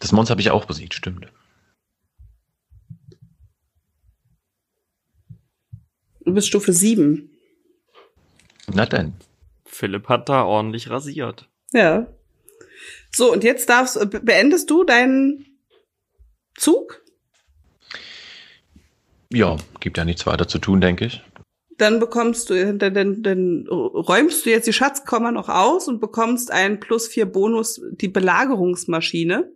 Das Monster habe ich auch besiegt, stimmt. Du bist Stufe 7. Na denn. Philipp hat da ordentlich rasiert. Ja. So, und jetzt darfst, be- beendest du deinen Zug? Ja, gibt ja nichts weiter zu tun, denke ich. Dann bekommst du, dann, dann, dann räumst du jetzt die Schatzkomma noch aus und bekommst einen plus vier Bonus, die Belagerungsmaschine.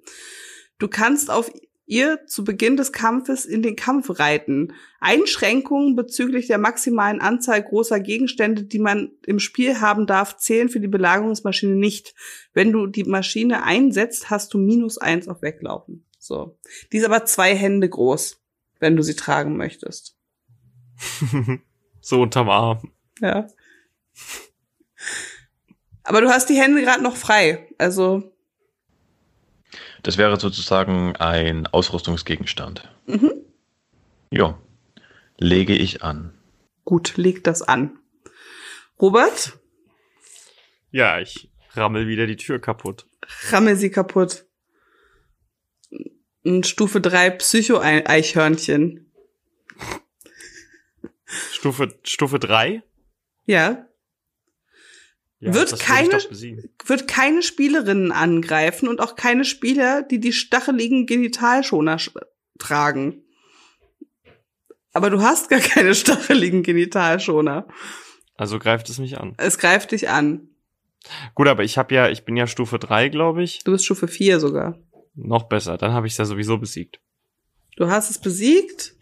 Du kannst auf ihr zu Beginn des Kampfes in den Kampf reiten. Einschränkungen bezüglich der maximalen Anzahl großer Gegenstände, die man im Spiel haben darf, zählen für die Belagerungsmaschine nicht. Wenn du die Maschine einsetzt, hast du minus eins auf Weglaufen. So. Die ist aber zwei Hände groß, wenn du sie tragen möchtest. so unterm Arm. Ja. Aber du hast die Hände gerade noch frei. Also, Das wäre sozusagen ein Ausrüstungsgegenstand. mhm. Ja. Lege ich an. gut, leg das an. Robert, Ja, ich rammel wieder die Tür kaputt. rammel sie kaputt. Und Stufe 3 Psycho-Eichhörnchen. Stufe, Stufe 3? Ja. Ja, Wird keine-. Wird keine Spielerinnen angreifen und auch keine Spieler, die die stacheligen Genitalschoner sch- tragen. Aber du hast gar keine [LAUGHS] stacheligen Genitalschoner. Also greift es mich an. Es greift dich an. Gut, aber ich habe ja, ich bin ja Stufe 3, glaube ich. Du bist Stufe 4 sogar. Noch besser. Dann habe ich es ja sowieso besiegt. Du hast es besiegt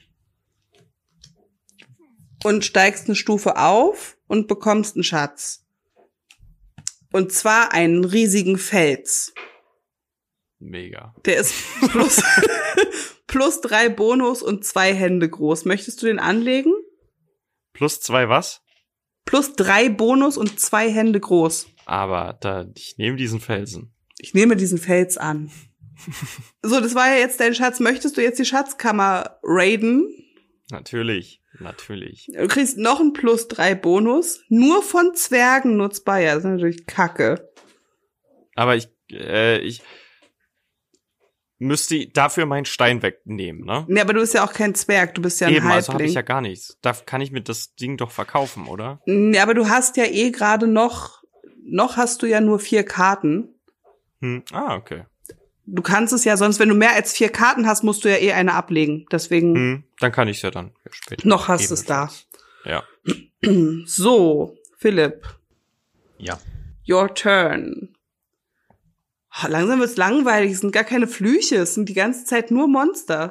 und steigst eine Stufe auf und bekommst einen Schatz. Und zwar einen riesigen Fels. Mega. Der ist [LAUGHS] plus, plus drei Bonus und zwei Hände groß. Möchtest du den anlegen? Plus zwei was? Plus drei Bonus und zwei Hände groß. Aber da, ich nehme diesen Felsen. Ich nehme diesen Fels an. [LAUGHS] So, das war ja jetzt dein Schatz. Möchtest du jetzt die Schatzkammer raiden? Natürlich, natürlich. Du kriegst noch einen plus drei Bonus. Nur von Zwergen nutzbar. Ja, das ist natürlich kacke. Aber ich, äh, ich müsste dafür meinen Stein wegnehmen, ne? Nee, aber du bist ja auch kein Zwerg. Du bist ja ein Eben, also habe Halbling. ich ja gar nichts. Da kann ich mir das Ding doch verkaufen, oder? nee, aber du hast ja eh gerade noch, noch hast du ja nur vier Karten. Hm. Ah, okay. Du kannst es ja sonst, wenn du mehr als vier Karten hast, musst du ja eh eine ablegen. Deswegen, Hm. Dann kann ich es ja dann später. Noch hast du's da. Ja. [CLEARS THROAT] so, Philipp. Ja. Your turn. Oh, langsam wird's langweilig, es sind gar keine Flüche, es sind die ganze Zeit nur Monster.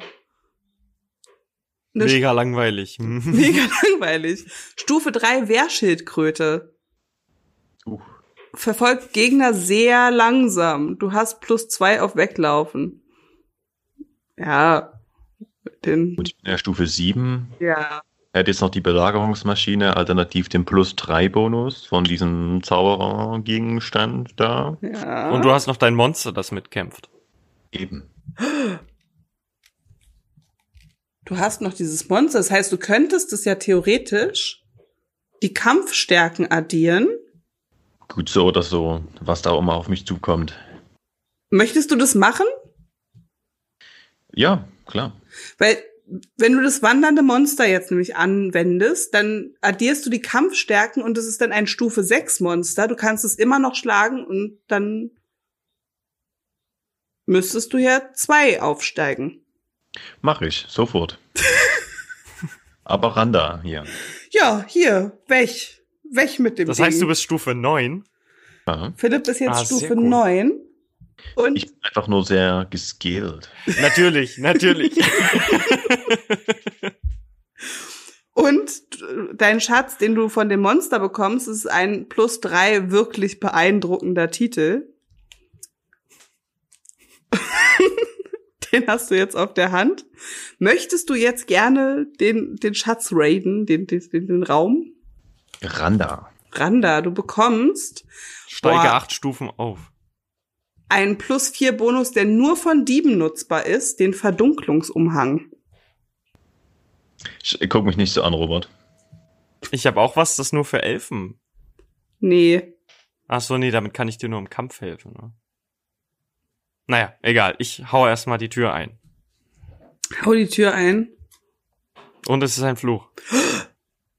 Eine Mega langweilig. Mega [LAUGHS] langweilig. Stufe 3 Wehrschildkröte. Verfolgt Gegner sehr langsam. Du hast plus zwei auf Weglaufen. Ja. Den, Gut, ich bin ja Stufe 7. ja. Hätte jetzt noch die Belagerungsmaschine, alternativ den Plus 3 Bonus von diesem Zauberergegenstand da. Ja. Und du hast noch dein Monster, das mitkämpft. Eben. Du hast noch dieses Monster. Das heißt, du könntest es ja theoretisch die Kampfstärken addieren. Gut so oder so, was da auch mal auf mich zukommt. Möchtest du das machen? Ja, klar. Weil, wenn du das wandernde Monster jetzt nämlich anwendest, dann addierst du die Kampfstärken und es ist dann ein Stufe 6 Monster. Du kannst es immer noch schlagen und dann müsstest du ja zwei aufsteigen. Mach ich, sofort. [LAUGHS] Aber Randa hier. Ja, hier, weg. Weg mit dem Das Ding. heißt, du bist Stufe 9. Ja. Philipp ist jetzt Ah, Stufe gut. 9. Und Ich bin einfach nur sehr geskillt. Natürlich, [LAUGHS] natürlich. Und dein Schatz, den du von dem Monster bekommst, ist ein plus drei wirklich beeindruckender Titel. [LAUGHS] den hast du jetzt auf der Hand. Möchtest du jetzt gerne den, den Schatz raiden, den, den, den, den Raum? Randa. Randa, du bekommst Steige Boah. acht Stufen auf. einen plus vier Bonus, der nur von Dieben nutzbar ist, den Verdunklungsumhang. Ich, guck mich nicht so an, Robert. Ich habe auch was, das nur für Elfen. Nee. Ach so, nee, damit kann ich dir nur im Kampf helfen. Ne? Naja, egal. Ich hau erstmal die Tür ein. Hau die Tür ein. Und es ist ein Fluch. [GASPS]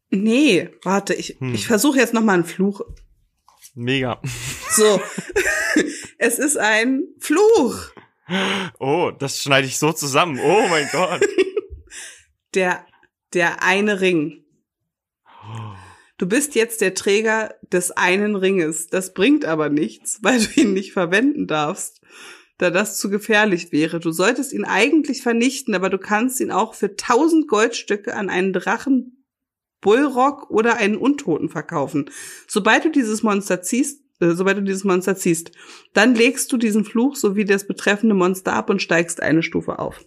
Nee, warte, ich, Hm. ich versuche jetzt noch mal einen Fluch. Mega. So. [LAUGHS] es ist ein Fluch. Oh, das schneide ich so zusammen. Oh mein Gott. [LAUGHS] Der, der eine Ring. Du bist jetzt der Träger des einen Ringes. Das bringt aber nichts, weil du ihn nicht verwenden darfst, da das zu gefährlich wäre. Du solltest ihn eigentlich vernichten, aber du kannst ihn auch für tausend Goldstücke an einen Drachen, Bullrock oder einen Untoten verkaufen. Sobald du dieses Monster ziehst, äh, sobald du dieses Monster ziehst, dann legst du diesen Fluch sowie das betreffende Monster ab und steigst eine Stufe auf.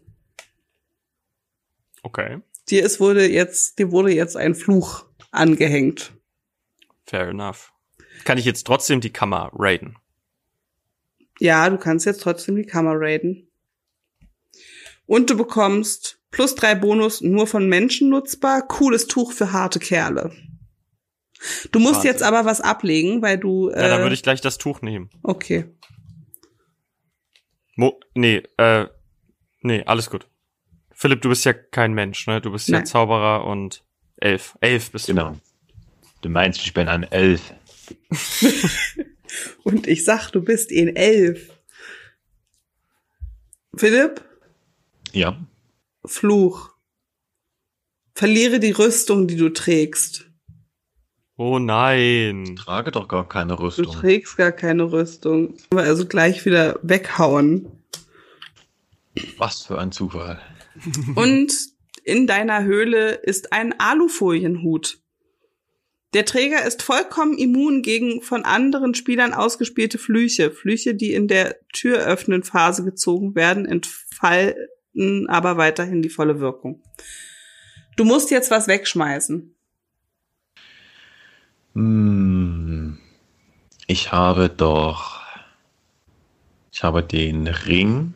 Okay, Dir ist wurde jetzt, dir wurde jetzt ein Fluch angehängt. fair enough. Kann ich jetzt trotzdem die Kammer raiden? Ja, du kannst jetzt trotzdem die Kammer raiden. Und du bekommst plus drei Bonus nur von Menschen nutzbar. Cooles Tuch für harte Kerle. Du musst Warte. jetzt aber was ablegen, weil du. Äh, Ja, dann würde ich gleich das Tuch nehmen. Okay. Mo nee, äh, nee, alles gut. Philipp, du bist ja kein Mensch, ne? Du bist ja Nein. Zauberer und Elf. Elf bist Genau. Du meinst, ich bin ein Elf. [LAUGHS] Und ich sag, du bist in elf. Philipp, Ja. Fluch. Verliere die Rüstung, die du trägst. du. Oh nein. Trage doch gar keine Du Rüstung. trägst gar keine Rüstung. Also gleich wieder weghauen. Was für ein Zufall. Und in deiner Höhle ist ein Alufolienhut. Der Träger ist vollkommen immun gegen von anderen Spielern ausgespielte Flüche. Flüche, die in der türöffnen Phase gezogen werden, entfalten aber weiterhin die volle Wirkung. Du musst jetzt was wegschmeißen. Hm. Ich habe doch. Ich habe den Ring,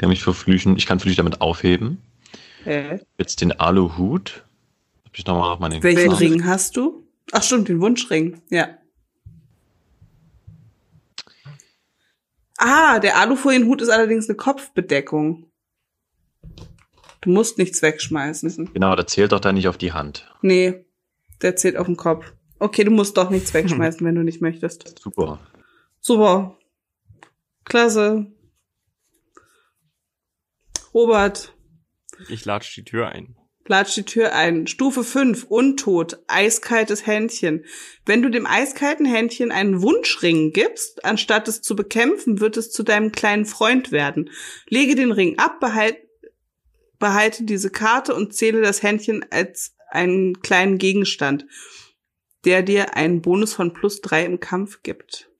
der mich für Flüchen. Ich kann Flüche damit aufheben. Äh, Jetzt den Aluhut. Hab ich nochmal auf meinen welchen Kram. Ring hast du? Ach stimmt, den Wunschring. Ja. Ah, der Alufolienhut ist allerdings eine Kopfbedeckung. Du musst nichts wegschmeißen. Genau, der zählt doch da nicht auf die Hand. Nee, der zählt auf den Kopf. Okay, du musst doch nichts [LAUGHS] wegschmeißen, wenn du nicht möchtest. Super. Super. Klasse. Robert, Ich latsch die Tür ein. Platsch die Tür ein. Stufe 5, Untot, eiskaltes Händchen. Wenn du dem eiskalten Händchen einen Wunschring gibst, anstatt es zu bekämpfen, wird es zu deinem kleinen Freund werden. Lege den Ring ab, behalte, behalte diese Karte und zähle das Händchen als einen kleinen Gegenstand, der dir einen Bonus von plus drei im Kampf gibt.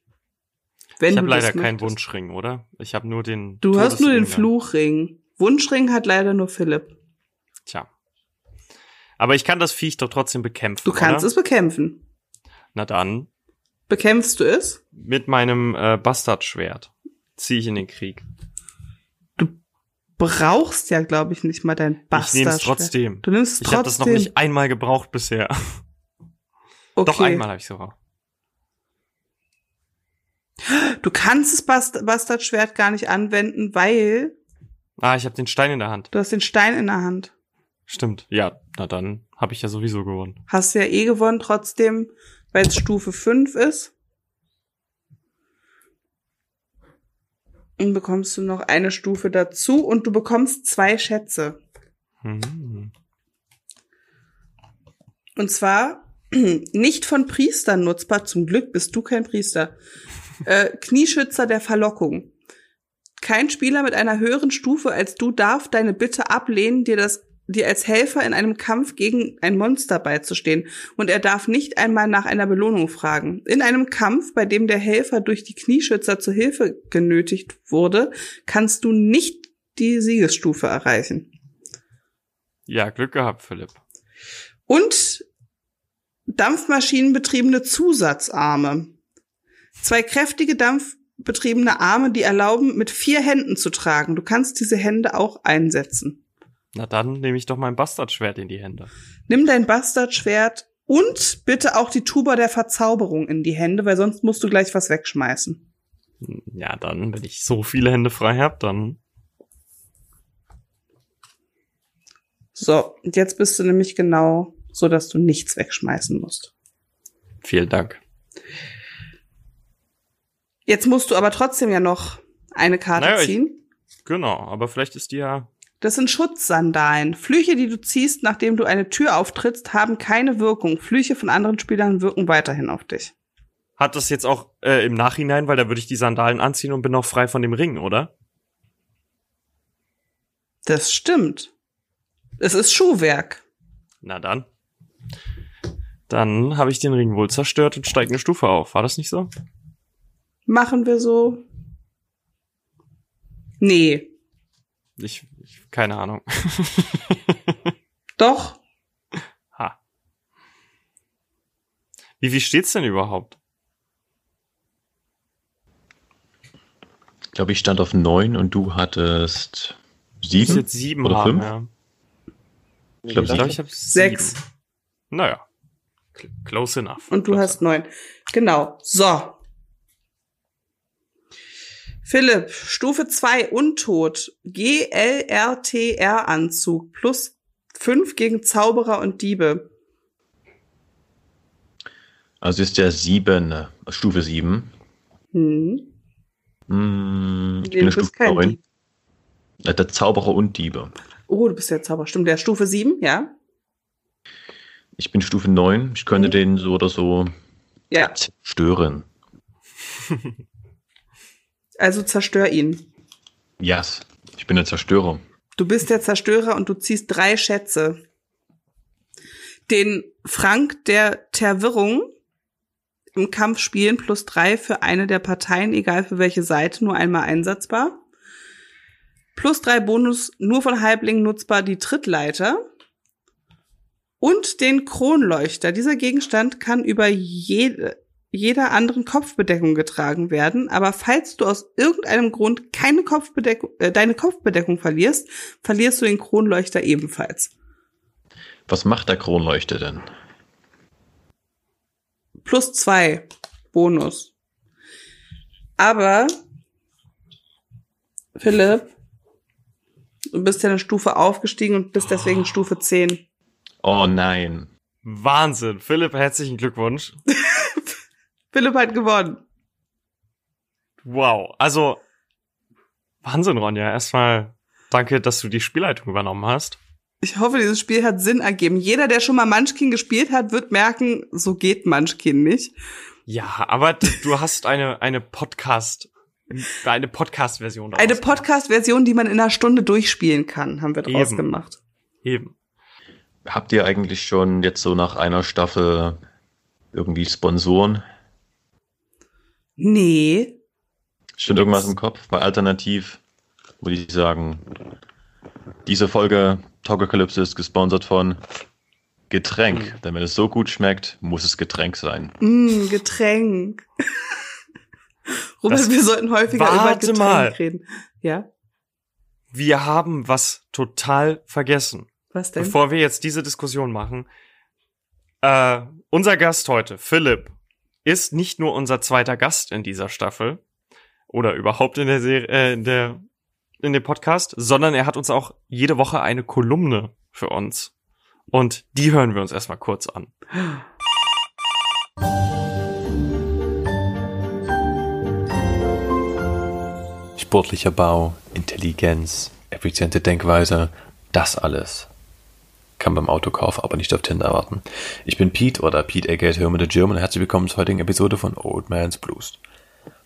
Wenn ich habe leider keinen. Wunschring, oder? Ich habe nur den. Du hast nur den. Fluchring. Wunschring hat leider nur Philipp. Tja. Aber ich kann das Viech doch trotzdem bekämpfen. Du kannst oder? es bekämpfen. Na dann, Bekämpfst du es? mit meinem äh, Bastardschwert ziehe ich in den Krieg. Brauchst ja, glaube ich, nicht mal dein Ich Bastard. nehme es trotzdem. Du nimmst es Ich trotzdem. habe das noch nicht einmal gebraucht bisher. okay. Doch einmal habe ich sogar. Du kannst das Bast Bastardschwert gar nicht anwenden, weil Ah, ich habe den Stein in der Hand. du hast den Stein in der Hand. Stimmt. Ja, na dann habe ich ja sowieso gewonnen. Hast ja eh gewonnen trotzdem, weil es Stufe 5 ist. Und bekommst du noch eine Stufe dazu und du bekommst zwei Schätze. Hm. Und zwar [CLEARS THROAT] nicht von Priestern nutzbar. Zum Glück bist du kein Priester. Äh, Knieschützer der Verlockung. Kein Spieler mit einer höheren Stufe als du darf deine Bitte ablehnen, dir das dir als Helfer in einem Kampf gegen ein Monster beizustehen. Und er darf nicht einmal nach einer Belohnung fragen. In einem Kampf, bei dem der Helfer durch die Knieschützer zur Hilfe genötigt wurde, kannst du nicht die Siegesstufe erreichen. Ja, Glück gehabt, Philipp. Und dampfmaschinenbetriebene Zusatzarme. Zwei kräftige dampfbetriebene Arme, die erlauben, mit vier Händen zu tragen. Du kannst diese Hände auch einsetzen. Na dann nehme ich doch mein Bastardschwert in die Hände. Nimm dein Bastardschwert und bitte auch die Tuba der Verzauberung in die Hände, weil sonst musst du gleich was wegschmeißen. Ja, dann, wenn ich so viele Hände frei habe, dann. So, und jetzt bist du nämlich genau so, dass du nichts wegschmeißen musst. Vielen Dank. Jetzt musst du aber trotzdem ja noch eine Karte Naja, ich- ziehen. Genau, aber vielleicht ist die ja. Das sind Schutzsandalen. Flüche, die du ziehst, nachdem du eine Tür auftrittst, haben keine Wirkung. Flüche von anderen Spielern wirken weiterhin auf dich. Hat das jetzt auch äh, im Nachhinein, weil da würde ich die Sandalen anziehen und bin auch frei von dem Ring, oder? Das stimmt. Es ist Schuhwerk. Na dann. Dann habe ich den Ring wohl zerstört und steige eine Stufe auf. War das nicht so? Machen wir so? Nee. Ich, ich keine Ahnung. Doch. ha. Wie viel steht's denn überhaupt? Ich glaube, ich stand auf neun und du hattest Ich sieben. jetzt sieben Oder haben, fünf? ja. Ich glaube, Ich sieben. ich habe Sechs. Naja. Cl- Close enough. Und du Close hast neun. Genau. So. Philipp, Stufe 2, Untot. GLRTR-Anzug. Plus 5 gegen Zauberer und Diebe. Also ist der sieben, äh, Stufe sieben. Hm. Hm, ich Nee, bin du eine Stufe kein neun. Dieb. Äh, Der Zauberer und Diebe. Oh, du bist der Zauberer. Stimmt, der Stufe 7, ja? Ich bin Stufe neun. Ich könnte Mhm. den so oder so Ja. zerstören. [LAUGHS] Also zerstör ihn. Yes. Ich bin der Zerstörer. Du bist der Zerstörer und du ziehst drei Schätze. Den Frank der Terwirrung im Kampf spielen plus drei für eine der Parteien, egal für welche Seite, nur einmal einsatzbar. Plus drei Bonus nur von Halblingen nutzbar die Trittleiter. Und den Kronleuchter. Dieser Gegenstand kann über jede, jeder anderen Kopfbedeckung getragen werden, aber falls du aus irgendeinem Grund keine Kopfbedeckung, äh, deine Kopfbedeckung verlierst, verlierst du den Kronleuchter ebenfalls. Was macht der Kronleuchter denn? Plus zwei Bonus. Aber, Philipp, du bist ja eine Stufe aufgestiegen und bist deswegen Stufe 10. Oh nein. Wahnsinn. Philipp, herzlichen Glückwunsch. [LAUGHS] Philipp hat gewonnen. Wow. Also, Wahnsinn, Ronja. Erstmal danke, dass du die Spielleitung übernommen hast. Ich hoffe, dieses Spiel hat Sinn ergeben. Jeder, der schon mal Munchkin gespielt hat, wird merken, so geht Munchkin nicht. Ja, aber du hast eine, eine Podcast, eine Podcast-Version. Eine Podcast-Version, die man in einer Stunde durchspielen kann, haben wir draus Eben. gemacht. Eben. Habt ihr eigentlich schon jetzt so nach einer Staffel irgendwie Sponsoren? Nee. Schon irgendwas im Kopf? Weil alternativ würde ich sagen, diese Folge Togokalypse ist gesponsert von Getränk. Mhm. Denn wenn es so gut schmeckt, muss es Getränk sein. Mm, Getränk. [LAUGHS] Robert, Das- wir sollten häufiger über Getränk mal. reden. Ja? Wir haben was total vergessen. Was denn? Bevor wir jetzt diese Diskussion machen, äh, unser Gast heute, Philipp, ist nicht nur unser zweiter Gast in dieser Staffel oder überhaupt in der Serie, äh, in der in dem Podcast, sondern er hat uns auch jede Woche eine Kolumne für uns. Und die hören wir uns erstmal kurz an. Sportlicher Bau, Intelligenz, effiziente Denkweise, das alles kann beim Autokauf aber nicht auf Tinder erwarten. Ich bin Pete oder Pete aka Herman the German und herzlich willkommen zur heutigen Episode von Old Man's Blues.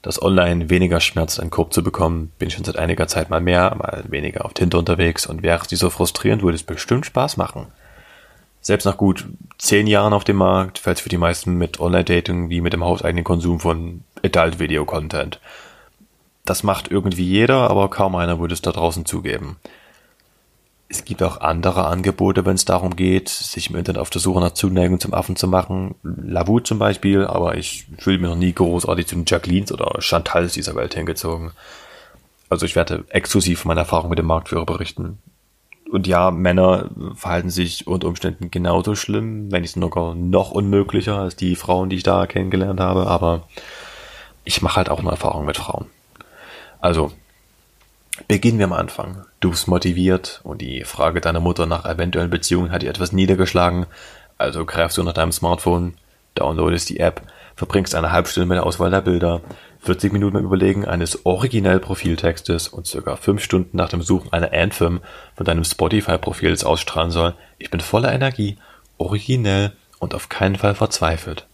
Dass online weniger schmerzt, einen Korb zu bekommen, bin ich schon seit einiger Zeit mal mehr, mal weniger auf Tinder unterwegs und wäre es nicht so frustrierend, würde es bestimmt Spaß machen. Selbst nach gut zehn Jahren auf dem Markt fällt es für die meisten mit Online-Dating wie mit dem hauseigenen Konsum von Adult-Video-Content. Das macht irgendwie jeder, aber kaum einer würde es da draußen zugeben. Es gibt auch andere Angebote, wenn es darum geht, sich im Internet auf der Suche nach Zuneigung zum Affen zu machen. Lavu zum Beispiel, aber ich fühle mich noch nie großartig zum Jacquelines oder Chantals dieser Welt hingezogen. Also ich werde exklusiv von meiner Erfahrung mit dem Marktführer berichten. Und ja, Männer verhalten sich unter Umständen genauso schlimm, wenn nicht sogar noch unmöglicher als die Frauen, die ich da kennengelernt habe, aber ich mache halt auch eine Erfahrung mit Frauen. Also, beginnen wir am Anfang. Du bist motiviert und die Frage deiner Mutter nach eventuellen Beziehungen hat dir etwas niedergeschlagen. Also greifst du nach deinem Smartphone, downloadest die App, verbringst eine halbe Stunde mit der Auswahl der Bilder, 40 Minuten beim Überlegen eines originell Profiltextes und circa 5 Stunden nach dem Suchen einer Anthem von deinem Spotify-Profils ausstrahlen soll. Ich bin voller Energie, originell und auf keinen Fall verzweifelt.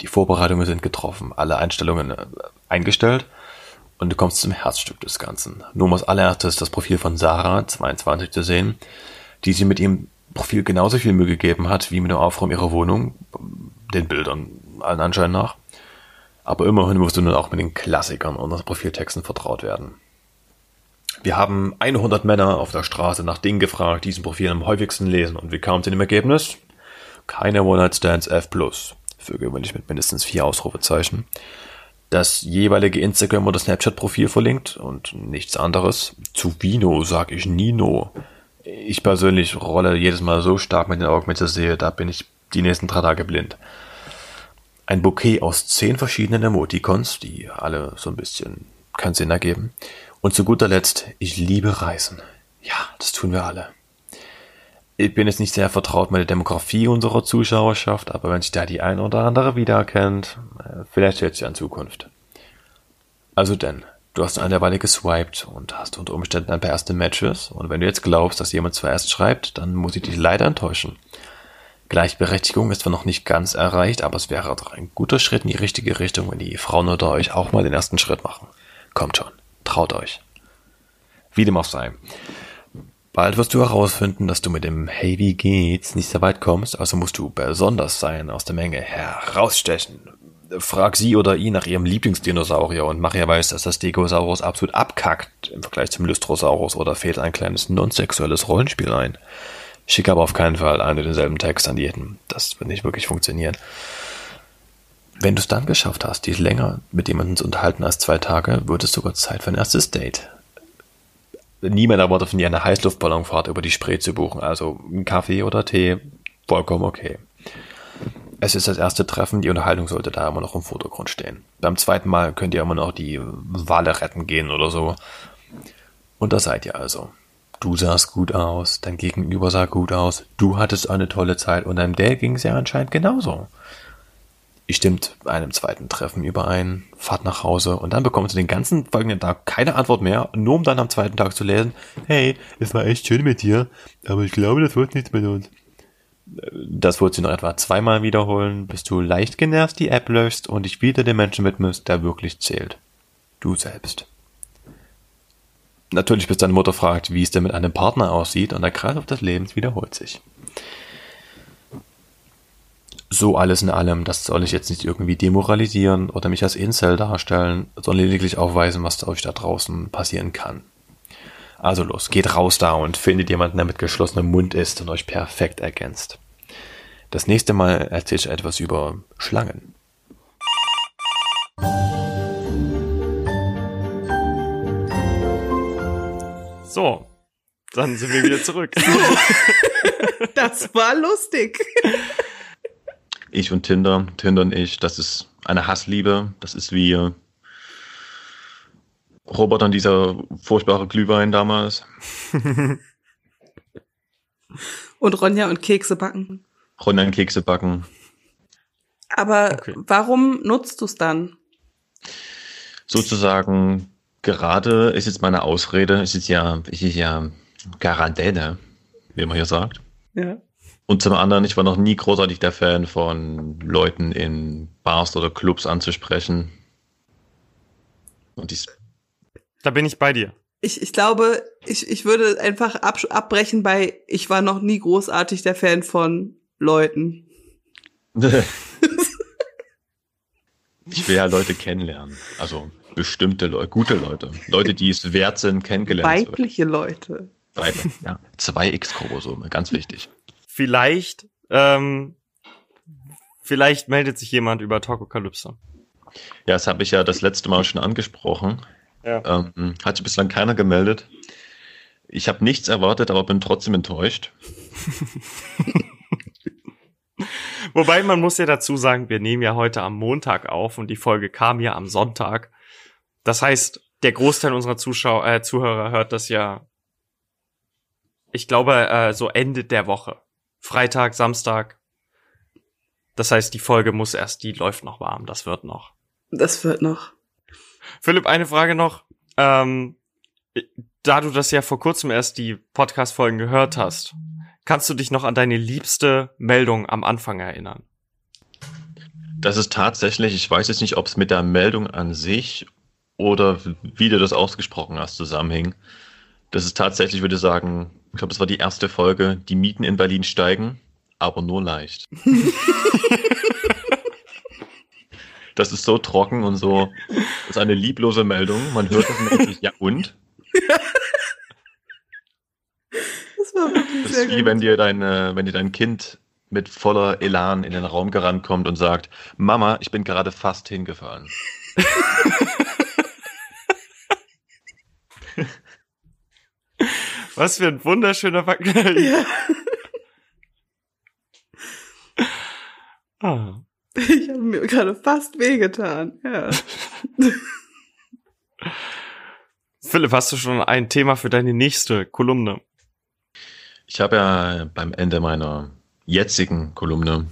Die Vorbereitungen sind getroffen, alle Einstellungen äh, eingestellt und du kommst zum Herzstück des Ganzen. Um als allererstes das Profil von Sarah, 22, zu sehen, die sie mit ihrem Profil genauso viel Mühe gegeben hat, wie mit dem Aufräumen ihrer Wohnung, den Bildern allen Anschein nach. Aber immerhin musst du nun auch mit den Klassikern unserer Profiltexten vertraut werden. Wir haben 100 Männer auf der Straße nach Dingen gefragt, die diesen Profil am häufigsten lesen und wie kam es in dem Ergebnis? Keine One-Night-Stands F+, für gewöhnlich mit mindestens vier Ausrufezeichen das jeweilige Instagram- oder Snapchat-Profil verlinkt und nichts anderes. Zu Vino sag ich Nino. Ich persönlich rolle jedes Mal so stark mit den Augen, wenn ich das sehe, da bin ich die nächsten drei Tage blind. Ein Bouquet aus zehn verschiedenen Emoticons, die alle so ein bisschen keinen Sinn ergeben. Und zu guter Letzt, ich liebe Reisen. Ja, das tun wir alle. Ich bin jetzt nicht sehr vertraut mit der Demografie unserer Zuschauerschaft, aber wenn sich da die ein oder andere wiedererkennt, äh, vielleicht wird's ja in Zukunft. Also denn, du hast eine Weile geswiped und hast unter Umständen ein paar erste Matches und wenn du jetzt glaubst, dass jemand zuerst schreibt, dann muss ich dich leider enttäuschen. Gleichberechtigung ist zwar noch nicht ganz erreicht, aber es wäre doch ein guter Schritt in die richtige Richtung, wenn die Frauen unter euch auch mal den ersten Schritt machen. Kommt schon, traut euch. Wie dem auch sei. Bald wirst du herausfinden, dass du mit dem Hey, wie geht's nicht sehr weit kommst, also musst du besonders sein, aus der Menge herausstechen. Frag sie oder ihn nach ihrem Lieblingsdinosaurier und mach ihr weiß, dass das Stegosaurus absolut abkackt im Vergleich zum Lystrosaurus oder fehlt ein kleines non-sexuelles Rollenspiel ein. Schick aber auf keinen Fall einen und denselben Text an jeden. Das wird nicht wirklich funktionieren. Wenn du es dann geschafft hast, dich länger mit jemandem zu unterhalten als zwei Tage, wird es sogar Zeit für ein erstes Date niemand erwartet von dir eine Heißluftballonfahrt über die Spree zu buchen. Also ein Kaffee oder Tee, vollkommen okay. Es ist das erste Treffen, die Unterhaltung sollte da immer noch im Vordergrund stehen. Beim zweiten Mal könnt ihr immer noch die Wale retten gehen oder so. Und da seid ihr also. Du sahst gut aus, dein Gegenüber sah gut aus, du hattest eine tolle Zeit und deinem Date ging es ja anscheinend genauso. Ihr stimmt bei einem zweiten Treffen überein, fahrt nach Hause und dann bekommt ihr den ganzen folgenden Tag keine Antwort mehr, nur um dann am zweiten Tag zu lesen, hey, es war echt schön mit dir, aber ich glaube, das wird nichts mit uns. Das wird sie noch etwa zweimal wiederholen, bis du leicht genervt die App löschst und dich wieder dem Menschen widmest, der wirklich zählt. Du selbst. Natürlich bis deine Mutter fragt, wie es denn mit einem Partner aussieht und der Kreislauf des Lebens wiederholt sich so alles in allem, das soll ich jetzt nicht irgendwie demoralisieren oder mich als Incel darstellen, sondern lediglich aufweisen, was euch da draußen passieren kann. Also los, geht raus da und findet jemanden, der mit geschlossenem Mund ist und euch perfekt ergänzt. Das nächste Mal erzähle ich etwas über Schlangen. So, dann sind wir wieder zurück. [LAUGHS] [LAUGHS] Das war lustig. Ich und Tinder, Tinder und ich, das ist eine Hassliebe. Das ist wie Robert an dieser furchtbare Glühwein damals. [LAUGHS] Und Ronja und Kekse backen. Ronja und Kekse backen. Aber Okay. warum nutzt du es dann? Sozusagen, gerade ist jetzt meine Ausrede, ist jetzt ja, ist jetzt ja Quarantäne, wie man hier sagt. Ja. Und zum anderen, ich war noch nie großartig der Fan von Leuten in Bars oder Clubs anzusprechen. Und dies, Da bin ich bei dir. Ich, ich glaube, ich, ich würde einfach ab, abbrechen bei, ich war noch nie großartig der Fan von Leuten. [LAUGHS] ich will ja Leute kennenlernen. Also bestimmte Leute, gute Leute. Leute, die es wert sind, kennengelernt zu werden. Weibliche Leute. Beide, ja. Zwei X-Chromosome, ganz wichtig. Vielleicht, ähm, vielleicht meldet sich jemand über Tokokalypse. Ja, das habe ich ja das letzte Mal schon angesprochen. Ja. Ähm, hat sich bislang keiner gemeldet. Ich habe nichts erwartet, aber bin trotzdem enttäuscht. [LAUGHS] Wobei man muss ja dazu sagen, wir nehmen ja heute am Montag auf und die Folge kam ja am Sonntag. Das heißt, der Großteil unserer Zuschauer, äh, Zuhörer hört das ja, ich glaube, äh, so Ende der Woche. Freitag, Samstag. Das heißt, die Folge muss erst, die läuft noch warm, das wird noch. Das wird noch. Philipp, eine Frage noch. Ähm, da du das ja vor kurzem erst die Podcast-Folgen gehört hast, kannst du dich noch an deine liebste Meldung am Anfang erinnern? Das ist tatsächlich, ich weiß jetzt nicht, ob es mit der Meldung an sich oder wie du das ausgesprochen hast, zusammenhing. Das ist tatsächlich, würde ich sagen, ich glaube, das war die erste Folge, die Mieten in Berlin steigen, aber nur leicht. [LAUGHS] das ist so trocken und so, das ist eine lieblose Meldung. Man hört das sich, ja und? Das war wirklich Das sehr ist wie gut. wenn dir dein, äh, wenn dir dein Kind mit voller Elan in den Raum gerannt kommt und sagt, Mama, ich bin gerade fast hingefallen. [LAUGHS] Was für ein wunderschöner Vergleich. Ja. Ah. Ich habe mir gerade fast wehgetan. Ja. [LAUGHS] Philipp, hast du schon ein Thema für deine nächste Kolumne? Ich habe ja beim Ende meiner jetzigen Kolumne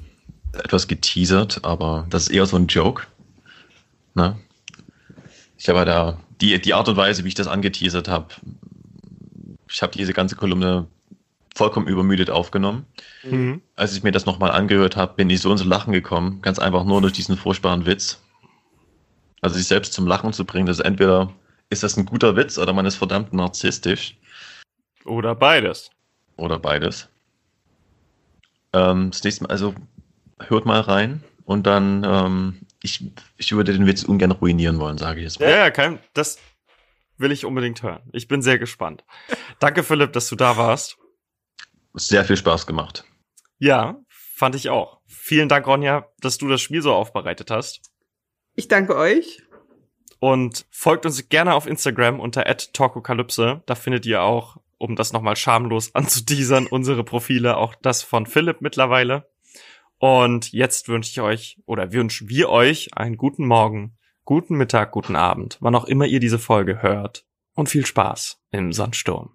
etwas geteasert, aber das ist eher so ein Joke. Ne? Ich habe ja da die, die Art und Weise, wie ich das angeteasert habe, ich habe diese ganze Kolumne vollkommen übermüdet aufgenommen. Mhm. Als ich mir das nochmal angehört habe, bin ich so ins Lachen gekommen, ganz einfach nur durch diesen furchtbaren Witz. Also sich selbst zum Lachen zu bringen, das ist entweder ist das ein guter Witz oder man ist verdammt narzisstisch. Oder beides. Oder beides. Ähm, das nächste Mal, also hört mal rein und dann, ähm, ich, ich würde den Witz ungern ruinieren wollen, sage ich jetzt Ja, mal. ja, kein, das will ich unbedingt hören. Ich bin sehr gespannt. Danke, Philipp, dass du da warst. Sehr viel Spaß gemacht. Ja, fand ich auch. Vielen Dank, Ronja, dass du das Spiel so aufbereitet hast. Ich danke euch. Und folgt uns gerne auf Instagram unter @talkokalypse. Da findet ihr auch, um das nochmal schamlos [LAUGHS] anzuteasern, unsere Profile, auch das von Philipp mittlerweile. Und jetzt wünsche ich euch oder wünschen wir euch einen guten Morgen, guten Mittag, guten Abend, wann auch immer ihr diese Folge hört. Und viel Spaß im Sandsturm.